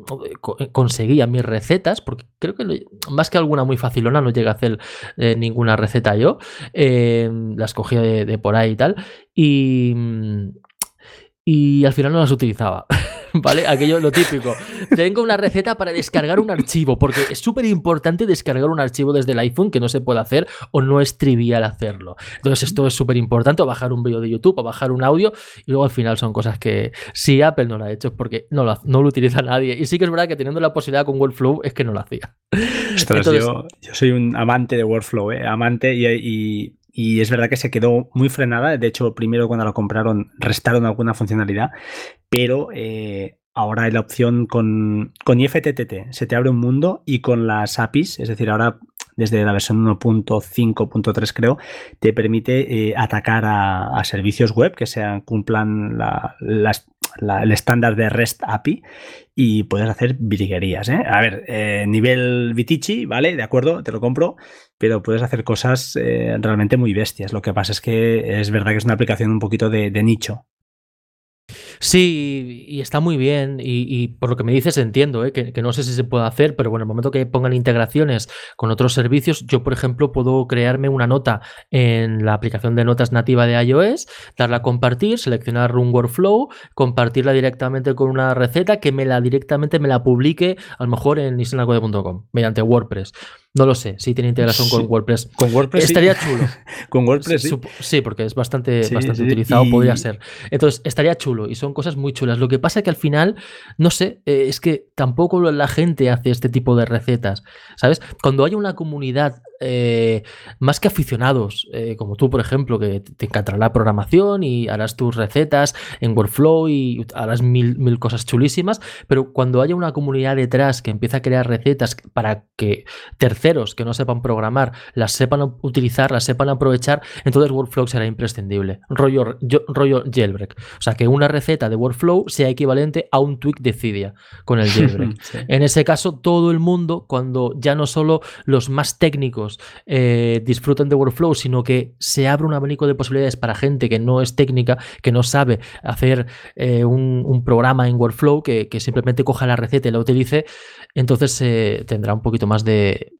conseguía mis recetas, porque creo que más que alguna muy facilona no llega a hacer eh, ninguna receta yo, eh, las cogía de, por ahí y tal, y, y al final no las utilizaba. ¿vale? Aquello lo típico. Tengo una receta para descargar un archivo, porque es súper importante descargar un archivo desde el iPhone que no se puede hacer o no es trivial hacerlo. Entonces esto es súper importante, o bajar un vídeo de YouTube, o bajar un audio, y luego al final son cosas que si Apple no lo ha hecho es porque no lo, no lo utiliza nadie. Y sí que es verdad que teniendo la posibilidad con Workflow es que no lo hacía. yo, soy un amante de Workflow, ¿eh? amante y y es verdad que se quedó muy frenada. De hecho, primero cuando lo compraron restaron alguna funcionalidad, pero eh, ahora hay la opción con, con IFTTT, se te abre un mundo y con las APIs, es decir, ahora desde la versión 1.5.3 creo, te permite eh, atacar a, servicios web que sean, cumplan el estándar de REST API y puedes hacer virguerías. ¿eh? A ver, nivel Vitici, ¿vale? De acuerdo, te lo compro, pero puedes hacer cosas realmente muy bestias. Lo que pasa es que es verdad que es una aplicación un poquito de nicho. Sí, y está muy bien. Y, por lo que me dices, entiendo ¿eh? que, no sé si se puede hacer, pero bueno, en el momento que pongan integraciones con otros servicios, yo, por ejemplo, puedo crearme una nota en la aplicación de notas nativa de iOS, darla a compartir, seleccionar un workflow, compartirla directamente con una receta que me la directamente me la publique, a lo mejor en isenacode.com, mediante WordPress. No lo sé, si tiene integración con WordPress. Con WordPress. Estaría chulo. con WordPress. Sí. sí. porque es bastante, bastante utilizado, podría ser. Entonces, estaría chulo y son cosas muy chulas. Lo que pasa es que al final, no sé, eh, es que tampoco la gente hace este tipo de recetas. ¿Sabes? Cuando hay una comunidad eh, más que aficionados, eh, como tú, por ejemplo, que te encantará la programación y harás tus recetas en Workflow y harás mil, mil cosas chulísimas, pero cuando haya una comunidad detrás que empieza a crear recetas para que terceros que no sepan programar las sepan utilizar, las sepan aprovechar, entonces Workflow será imprescindible. Rollo, rollo jailbreak. O sea, que una receta de Workflow sea equivalente a un tweak de Cydia con el jailbreak. En ese caso, todo el mundo, cuando ya no solo los más técnicos eh, disfruten de Workflow, sino que se abre un abanico de posibilidades para gente que no es técnica, que no sabe hacer eh, un, programa en Workflow, que, simplemente coja la receta y la utilice, entonces eh, tendrá un poquito más de,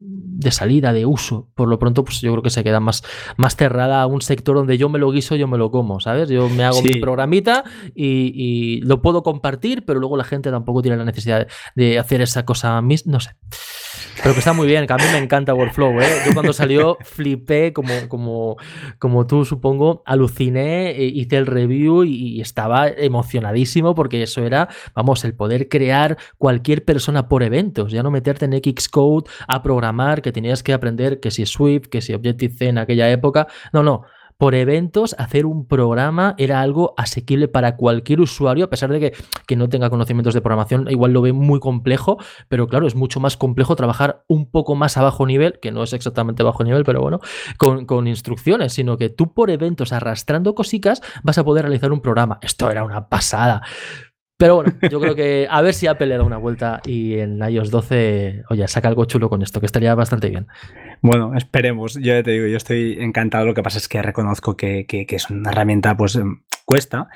de salida, de uso. Por lo pronto, pues yo creo que se queda más, más cerrada a un sector donde yo me lo guiso, yo me lo como, ¿sabes? Yo me hago mi programita y, lo puedo compartir, pero luego la gente tampoco tiene la necesidad de hacer esa cosa mis, no sé. Pero que está muy bien, que a mí me encanta Workflow, ¿eh? Yo cuando salió flipé, como, como, como tú supongo, aluciné, eh, hice el review y, estaba emocionadísimo porque eso era, vamos, el poder crear cualquier persona por eventos, ya no meterte en Xcode a programar, que tenías que aprender que si Swift, que si Objective-C en aquella época. No, no, por eventos, hacer un programa era algo asequible para cualquier usuario, a pesar de que, no tenga conocimientos de programación, igual lo ve muy complejo, pero claro, es mucho más complejo trabajar un poco más a bajo nivel, que no es exactamente bajo nivel, pero bueno, con, con instrucciones, sino que tú por eventos, arrastrando cositas, vas a poder realizar un programa. Esto era una pasada. Pero bueno, yo creo que a ver si Apple le da una vuelta y en iOS 12, oye, saca algo chulo con esto, que estaría bastante bien. Bueno, esperemos. Yo te digo, yo estoy encantado. Lo que pasa es que reconozco que, que es una herramienta, pues em, cuesta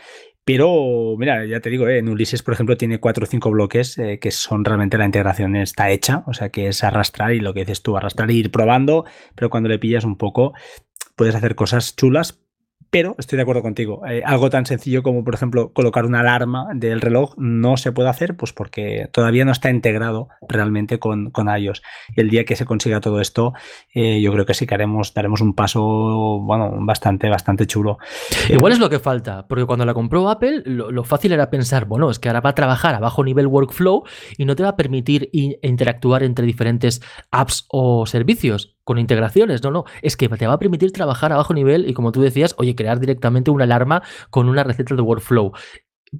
pero, mira, ya te digo, eh, en Ulises, por ejemplo, tiene cuatro o cinco bloques eh, que son realmente la integración está hecha, o sea, que es arrastrar y lo que dices tú, arrastrar e ir probando, pero cuando le pillas un poco, puedes hacer cosas chulas, pero estoy de acuerdo contigo. Eh, algo tan sencillo como, por ejemplo, colocar una alarma del reloj no se puede hacer, pues porque todavía no está integrado realmente con, con iOS. Y el día que se consiga todo esto, eh, yo creo que sí que haremos, daremos un paso, bueno, bastante, bastante chulo. Igual es lo que falta, porque cuando la compró Apple, lo, fácil era pensar, bueno, es que ahora va a trabajar a bajo nivel workflow y no te va a permitir interactuar entre diferentes apps o servicios con integraciones, no, no, es que te va a permitir trabajar a bajo nivel y como tú decías, oye, crear directamente una alarma con una receta de workflow.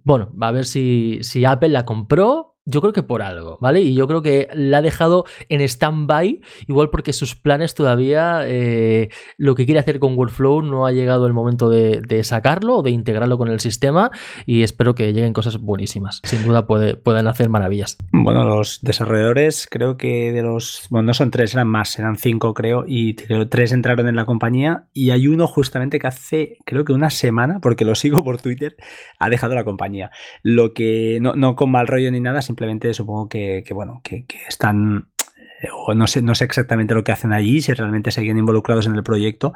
Bueno, a ver si, si Apple la compró yo creo que por algo, ¿vale? Y yo creo que la ha dejado en stand-by, igual porque sus planes todavía, eh, lo que quiere hacer con Workflow no ha llegado el momento de, sacarlo o de integrarlo con el sistema y espero que lleguen cosas buenísimas. Sin duda puede, pueden hacer maravillas. Bueno, los desarrolladores creo que de los, bueno, no son tres, eran más, eran cinco creo, y tres entraron en la compañía y hay uno justamente que hace, creo que una semana, porque lo sigo por Twitter, ha dejado la compañía. Lo que, no, no con mal rollo ni nada, simplemente supongo que, bueno, que, están eh, o no sé, no sé exactamente lo que hacen allí, si realmente siguen involucrados en el proyecto,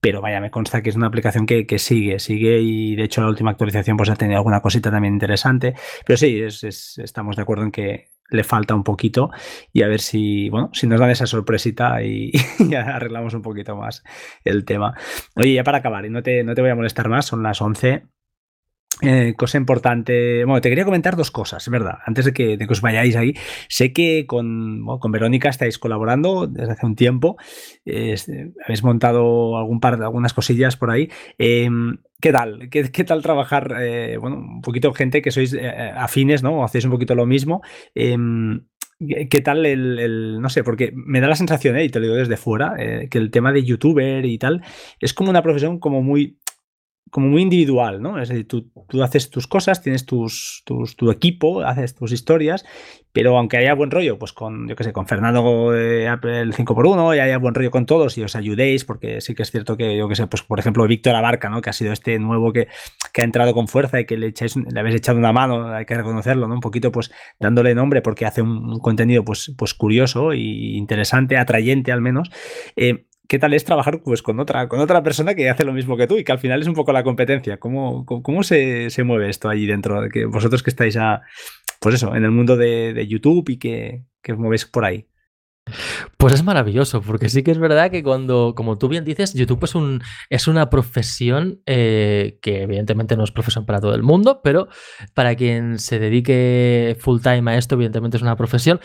pero vaya, me consta que es una aplicación que, sigue, sigue y de hecho la última actualización pues ha tenido alguna cosita también interesante, pero sí, es, estamos de acuerdo en que le falta un poquito y a ver si, bueno, si nos dan esa sorpresita y, arreglamos un poquito más el tema. Oye, ya para acabar, y no te, no te voy a molestar más, son las 11, eh, cosa importante. Bueno, te quería comentar dos cosas, verdad. Antes de que, os vayáis ahí, sé que con, Verónica estáis colaborando desde hace un tiempo. habéis montado algún par de algunas cosillas por ahí. Em, ¿Qué tal? ¿Qué, tal trabajar? Eh, bueno, un poquito gente que sois eh, afines, ¿no? hacéis un poquito lo mismo. Em, ¿Qué tal el, no sé, porque me da la sensación, y te lo digo desde fuera, que el tema de youtuber y tal es como una profesión como muy como muy individual, ¿no? Es decir, tú, tú haces tus cosas, tienes tus, tu equipo, haces tus historias, pero aunque haya buen rollo, pues con, yo qué sé, con Fernando de Apple 5x1 y haya buen rollo con todos y os ayudéis, porque sí que es cierto que, yo qué sé, pues por ejemplo, Víctor Abarca, ¿no? Que ha sido este nuevo que, que ha entrado con fuerza y que le, echáis, le habéis echado una mano, hay que reconocerlo, ¿no? Un poquito, pues, dándole nombre porque hace un, contenido, pues, pues curioso y interesante, atrayente al menos. Eh, ¿qué tal es trabajar pues, con, otra, con otra persona que hace lo mismo que tú y que al final es un poco la competencia? ¿Cómo, cómo, se, mueve esto allí dentro? De que vosotros que estáis a, pues eso, en el mundo de, YouTube y que, que os movéis por ahí. Pues es maravilloso, porque sí que es verdad que cuando, como tú bien dices, YouTube es, un, es una profesión eh, que evidentemente no es profesión para todo el mundo, pero para quien se dedique full time a esto, evidentemente es una profesión,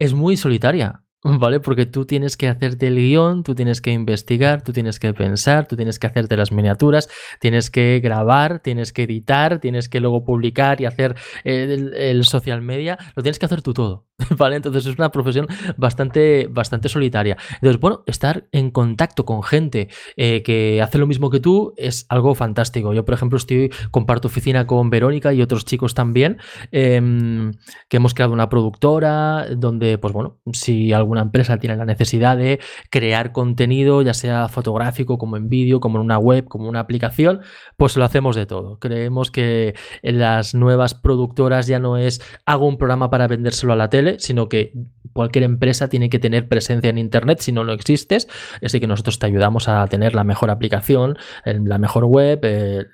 es muy solitaria. ¿Vale? Porque tú tienes que hacerte el guion, tú tienes que investigar, tú tienes que pensar, tú tienes que hacerte las miniaturas, tienes que grabar, tienes que editar, tienes que luego publicar y hacer el, el social media, lo tienes que hacer tú todo. ¿vale? Entonces es una profesión bastante, bastante solitaria. Entonces, bueno, estar en contacto con gente eh, que hace lo mismo que tú es algo fantástico. Yo, por ejemplo, estoy, comparto oficina con Verónica y otros chicos también, em, que hemos creado una productora donde, pues bueno, si alguna empresa tiene la necesidad de crear contenido, ya sea fotográfico, como en vídeo, como en una web, como una aplicación, pues lo hacemos de todo. Creemos que en las nuevas productoras ya no es hago un programa para vendérselo a la tele, sino que cualquier empresa tiene que tener presencia en Internet, si no, no existes. Así que nosotros te ayudamos a tener la mejor aplicación, la mejor web, eh,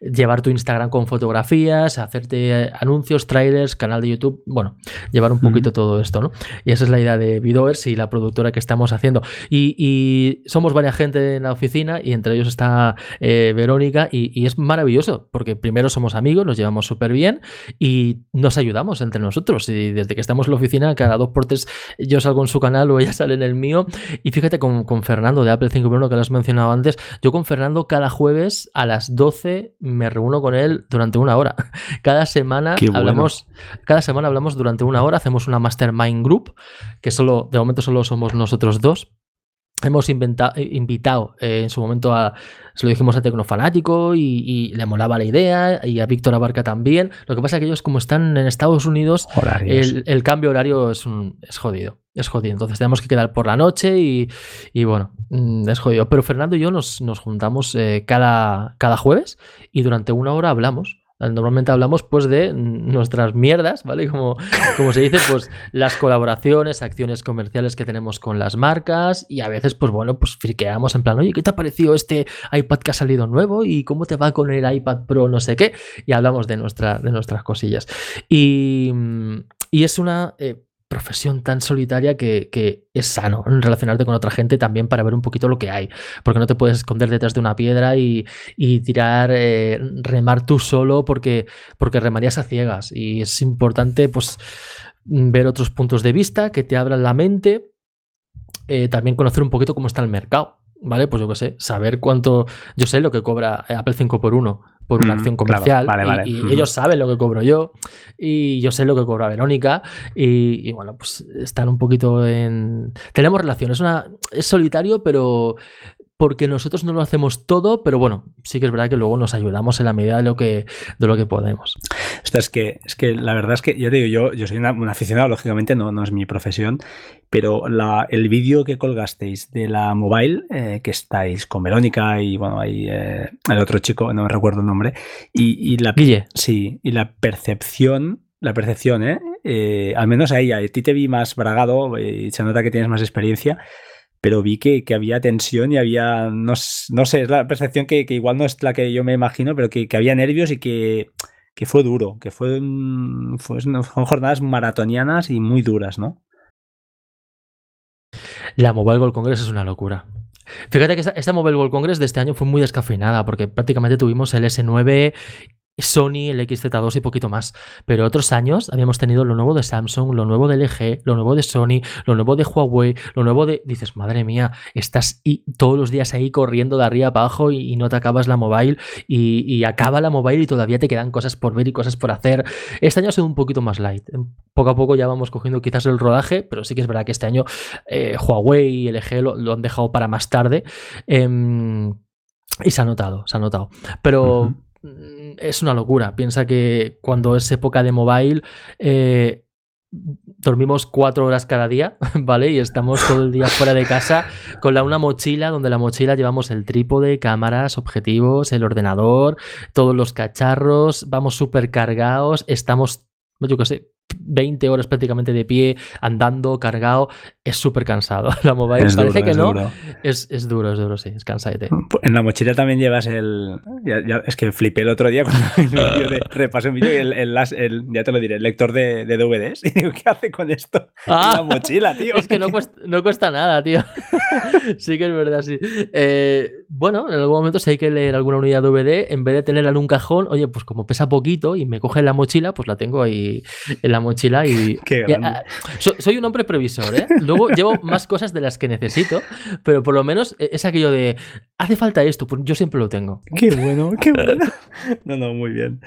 llevar tu Instagram con fotografías, hacerte anuncios, trailers, canal de YouTube, bueno, llevar un poquito todo esto, ¿no? Y esa es la idea de Vidoers y la productora que estamos haciendo. Y, somos varias gente en la oficina y entre ellos está eh, Verónica y, y, es maravilloso porque primero somos amigos, nos llevamos súper bien y nos ayudamos entre nosotros. Y desde que estamos en la oficina, cada dos por tres yo salgo en su canal o ella sale en el mío. Y fíjate con, con Fernando de Apple 5.1 que lo has mencionado antes, yo con Fernando cada jueves a las 12 me reúno con él durante una hora. Cada semana hablamos, cada semana hablamos durante una hora, hacemos una mastermind group, que solo, de momento solo somos nosotros dos hemos invitado eh, en su momento a, se lo dijimos a Tecnofanático y, y, le molaba la idea y a Víctor Abarca también. Lo que pasa es que ellos como están en Estados Unidos, el, cambio horario es, un, es jodido. Es jodido. Entonces tenemos que quedar por la noche y, y bueno, mm, es jodido. Pero Fernando y yo nos, nos juntamos eh, cada, cada jueves y durante una hora hablamos. Normalmente hablamos pues de nuestras mierdas, ¿vale? Como, como se dice, pues las colaboraciones, acciones comerciales que tenemos con las marcas y a veces pues bueno, pues friqueamos en plan, oye, ¿qué te ha parecido este iPad que ha salido nuevo? ¿Y cómo te va con el iPad Pro no sé qué? Y hablamos de, nuestra, de nuestras cosillas. Y, y es una... Eh, profesión tan solitaria que, es sano relacionarte con otra gente también para ver un poquito lo que hay, porque no te puedes esconder detrás de una piedra y, tirar, eh, remar tú solo porque, porque remarías a ciegas y es importante pues ver otros puntos de vista que te abran la mente, eh, también conocer un poquito cómo está el mercado. ¿Vale? Pues yo qué sé, saber cuánto. Yo sé lo que cobra Apple 5 por 1 por una acción comercial. Y, ellos saben lo que cobro yo y yo sé lo que cobra Verónica y, bueno, pues están un poquito en... Tenemos relaciones, una... es solitario, pero porque nosotros no lo hacemos todo, pero bueno, sí que es verdad que luego nos ayudamos en la medida de lo que, de lo que podemos. Esto es que, es que la verdad es que, yo digo, yo, yo soy un aficionado, lógicamente no, no es mi profesión, pero la, el vídeo que colgasteis de la mobile, eh, que estáis con Verónica y bueno, hay eh, el otro chico, no me recuerdo el nombre, y, y la, Sí, y la percepción la percepción, ¿eh? ¿eh? al menos a ella. A ti te vi más bragado y se nota que tienes más experiencia pero vi que, había tensión y había, no, no, sé, es la percepción que, igual no es la que yo me imagino, pero que, había nervios y que, fue duro, que fue, fue, fueron jornadas maratonianas y muy duras, ¿no? La Mobile World Congress es una locura. Fíjate que esta, esta, Mobile World Congress de este año fue muy descafeinada porque prácticamente tuvimos el S9 Sony, el XZ2 y poquito más. Pero otros años habíamos tenido lo nuevo de Samsung, lo nuevo de LG, lo nuevo de Sony, lo nuevo de Huawei, lo nuevo de... Dices, madre mía, estás todos los días ahí corriendo de arriba para abajo y, no te acabas la mobile y, acaba la mobile y todavía te quedan cosas por ver y cosas por hacer. Este año ha sido un poquito más light. Poco a poco ya vamos cogiendo quizás el rodaje, pero sí que es verdad que este año eh, Huawei y LG lo, han dejado para más tarde. Em, y se ha notado, se ha notado. Pero... es una locura. Piensa que cuando es época de mobile, eh, dormimos cuatro horas cada día, ¿vale? Y estamos todo el día fuera de casa con la, una mochila, donde la mochila llevamos el trípode, cámaras, objetivos, el ordenador, todos los cacharros, vamos súper cargados, estamos, yo qué sé, 20 horas prácticamente de pie, andando, cargado, es súper cansado. La mobile parece que no. Es, es, duro, es duro, sí, es cansadete. En la mochila también llevas el. es que flipé el otro día cuando de, repasé un vídeo y el, el, ya te lo diré, el lector de, de DVDs. Y digo, ¿qué hace con esto? Ah, la mochila, tío. Es que no cuesta, no cuesta nada, tío. sí que es verdad, sí. Eh, bueno, en algún momento si hay que leer alguna unidad DVD, en vez de tenerla en un cajón, oye, pues como pesa poquito y me coge la mochila, pues la tengo ahí en la mochila y... Ah, soy un hombre previsor, ¿eh? Luego llevo más cosas de las que necesito, pero por lo menos e, es aquello de, hace falta esto, pues yo siempre lo tengo. Qué bueno, qué bueno. No, no, muy bien.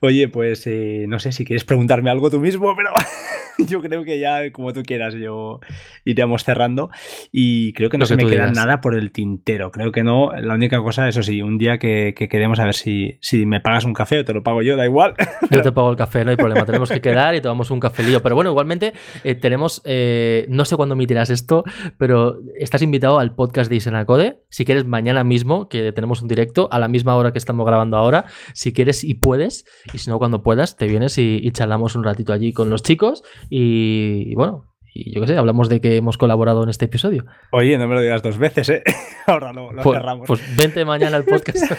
Oye, pues eh, no sé si quieres preguntarme algo tú mismo, pero yo creo que ya como tú quieras, yo iríamos cerrando y creo que no se me queda nada por el tintero. Creo que no. La única cosa, eso sí, un día que, queremos a ver si, si me pagas un café o te lo pago yo, da igual. Yo te pago el café, no hay problema. Tenemos que quedar y tomamos un cafelillo. Pero bueno, igualmente eh, tenemos, eh, no sé cuándo emitirás esto, pero estás invitado al podcast de Isenacode. Si quieres, mañana mismo, que tenemos un directo a la misma hora que estamos grabando ahora. Si quieres y puedes, y si no, cuando puedas, te vienes y, y charlamos un ratito allí con los chicos y, bueno, y yo qué sé, hablamos de que hemos colaborado en este episodio. Oye, no me lo digas dos veces, ¿eh? Ahora lo, pues, cerramos. Pues vente mañana al podcast.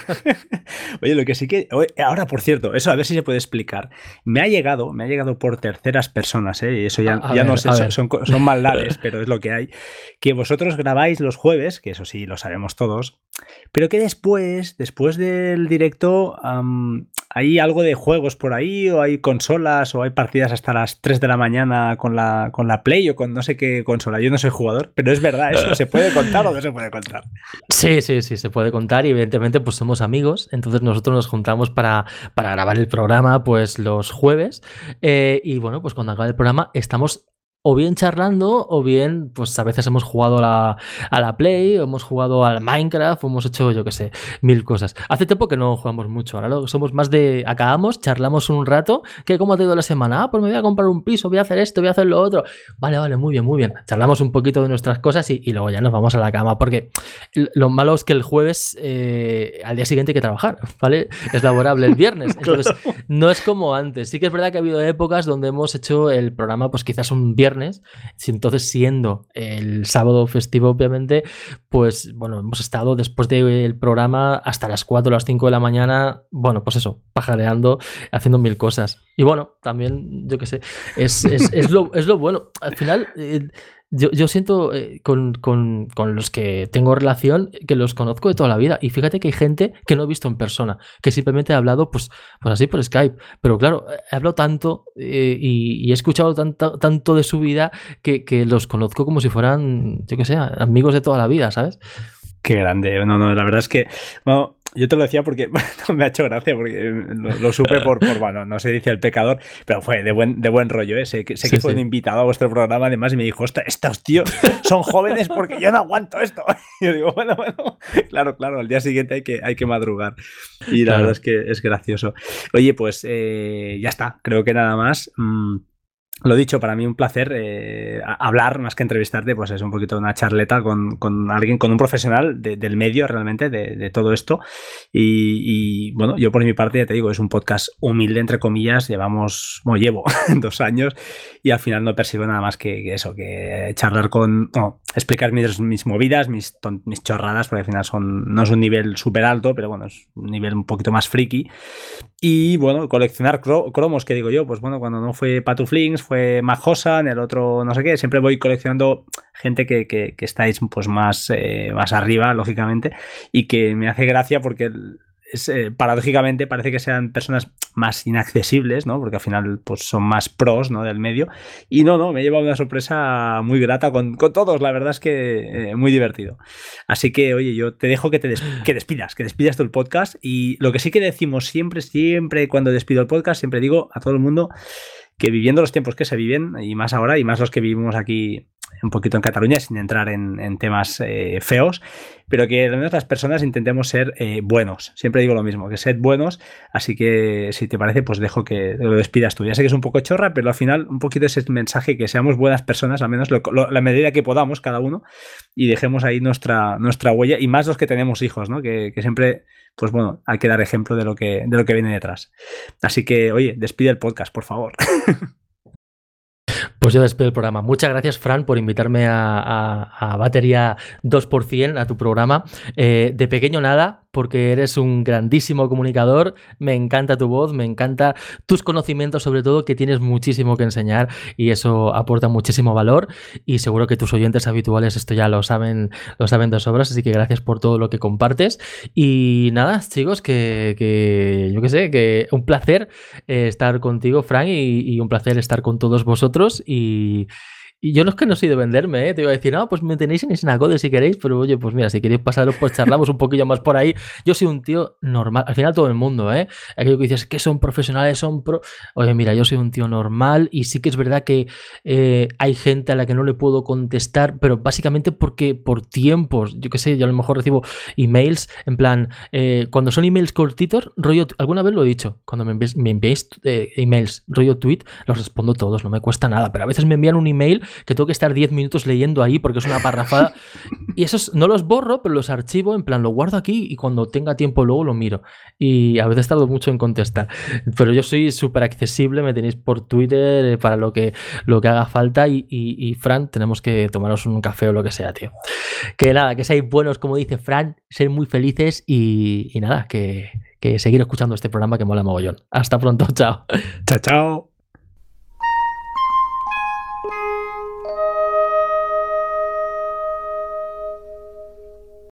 Oye, lo que sí que. Ahora, por cierto, eso a ver si se puede explicar. Me ha llegado, me ha llegado por terceras personas, ¿eh? Y eso ya, ya no sé, son, son, maldades, pero es lo que hay. Que vosotros grabáis los jueves, que eso sí lo sabemos todos, pero que después, después del directo, hay algo de juegos por ahí, o hay consolas, o hay partidas hasta las 3 de la mañana con la, con la Play o con no sé qué consola. Yo no soy jugador, pero es verdad, ¿eso se puede contar o no se puede contar? Sí, sí, sí, se puede contar y evidentemente pues somos amigos, entonces nosotros nos juntamos para, para grabar el programa pues los jueves eh, y bueno, pues cuando acabe el programa estamos o bien charlando, o bien, pues a veces hemos jugado a la, a la Play, o hemos jugado al Minecraft, o hemos hecho, yo qué sé, mil cosas. Hace tiempo que no jugamos mucho, ahora somos más de acabamos, charlamos un rato, que cómo ha ido la semana, ah, pues me voy a comprar un piso, voy a hacer esto, voy a hacer lo otro. Vale, vale, muy bien, muy bien. Charlamos un poquito de nuestras cosas y, luego ya nos vamos a la cama, porque lo malo es que el jueves, eh, al día siguiente hay que trabajar, ¿vale? Es laborable el viernes. Entonces, no es como antes. Sí que es verdad que ha habido épocas donde hemos hecho el programa, pues quizás un viernes entonces, siendo el sábado festivo, obviamente, pues bueno, hemos estado después del programa hasta las 4 o las 5 de la mañana, bueno, pues eso, pajareando, haciendo mil cosas. Y bueno, también, yo qué sé, es, lo, es, lo, bueno. Al final, eh, yo, siento eh, con, los que tengo relación que los conozco de toda la vida. Y fíjate que hay gente que no he visto en persona, que simplemente he hablado, pues, pues así por Skype. Pero claro, he hablado tanto eh, y, he escuchado tanto, tanto de su vida que, que, los conozco como si fueran, yo qué sé, amigos de toda la vida, ¿sabes? Qué grande. No, no, la verdad es que. Bueno, yo te lo decía porque me ha hecho gracia, porque lo, supe por, por, bueno, no se dice el pecador, pero fue de buen, de buen rollo, ¿eh? Sé, que, sé que fue un invitado a vuestro programa además y me dijo, estos tíos son jóvenes porque yo no aguanto esto. Y yo digo, bueno, bueno, claro, claro, al día siguiente hay que, hay que madrugar. Y la verdad es que es gracioso. Oye, pues eh, ya está, creo que nada más. Mm, lo dicho, para mí un placer eh, hablar más que entrevistarte, pues es un poquito una charleta con, con alguien, con un profesional del medio realmente, de, todo esto. Y, bueno, yo por mi parte ya te digo, es un podcast humilde, entre comillas, llevamos, bueno, llevo dos años y al final no percibo nada más que, eso, que charlar con, explicar mis, mis movidas, mis, mis chorradas, porque al final son, no es un nivel súper alto, pero bueno, es un nivel un poquito más friki. Y bueno, coleccionar cromos, que digo yo, pues bueno, cuando no fue Patuflings, fue Majosa, en el otro no sé qué, siempre voy coleccionando gente que, que, estáis pues más, eh, más arriba, lógicamente, y que me hace gracia porque eh, paradójicamente parece que sean personas más inaccesibles, ¿no? Porque al final pues, son más pros ¿no? del medio. Y no, no, me he llevado una sorpresa muy grata con, todos, la verdad es que eh, muy divertido. Así que, oye, yo te dejo que te que despidas, que despidas tú el podcast. Y lo que sí que decimos siempre, siempre cuando despido el podcast, siempre digo a todo el mundo que viviendo los tiempos que se viven, y más ahora, y más los que vivimos aquí un poquito en Cataluña, sin entrar en, temas eh, feos, pero que al menos las personas intentemos ser eh, buenos. Siempre digo lo mismo, que sed buenos, así que si te parece, pues dejo que lo despidas tú. Ya sé que es un poco chorra, pero al final un poquito ese mensaje que seamos buenas personas, al menos la medida que podamos cada uno, y dejemos ahí nuestra, nuestra huella, y más los que tenemos hijos, ¿no? Que, que siempre pues bueno, hay que dar ejemplo de lo que, de lo que viene detrás. Así que, oye, despide el podcast, por favor. Pues yo despido el programa. Muchas gracias, Fran, por invitarme a, Batería 2%, a tu programa. Eh, de pequeño nada, porque eres un grandísimo comunicador. Me encanta tu voz, me encanta tus conocimientos, sobre todo, que tienes muchísimo que enseñar y eso aporta muchísimo valor. Y seguro que tus oyentes habituales esto ya lo saben, lo saben de sobras. Así que gracias por todo lo que compartes. Y nada, chicos, que, yo qué sé, que un placer eh, estar contigo, Fran, y un placer estar con todos vosotros y, y yo no es que no soy de venderme, ¿eh? te iba a decir, no, pues me tenéis en Snagode si queréis, pero oye, pues mira, si queréis pasaros, pues charlamos un poquillo más por ahí. Yo soy un tío normal, al final todo el mundo, ¿eh? Aquello que dices que son profesionales, son pro. Oye, mira, yo soy un tío normal y sí que es verdad que eh, hay gente a la que no le puedo contestar, pero básicamente porque por tiempos, yo qué sé, yo a lo mejor recibo emails, en plan, eh, cuando son emails cortitos, rollo, alguna vez lo he dicho, cuando me enviáis, me enviáis emails, rollo tweet, los respondo todos, no me cuesta nada, pero a veces me envían un email que tengo que estar 10 minutos leyendo ahí porque es una parrafada. y esos no los borro, pero los archivo, en plan, lo guardo aquí y cuando tenga tiempo luego lo miro. Y a veces tardo mucho en contestar. Pero yo soy súper accesible, me tenéis por Twitter eh, para lo que, lo que haga falta. Y, Fran, tenemos que tomaros un café o lo que sea, tío. Que nada, que seáis buenos, como dice Fran, ser muy felices y, nada, que, que seguir escuchando este programa que mola mogollón. Hasta pronto, chao. Chao, chao.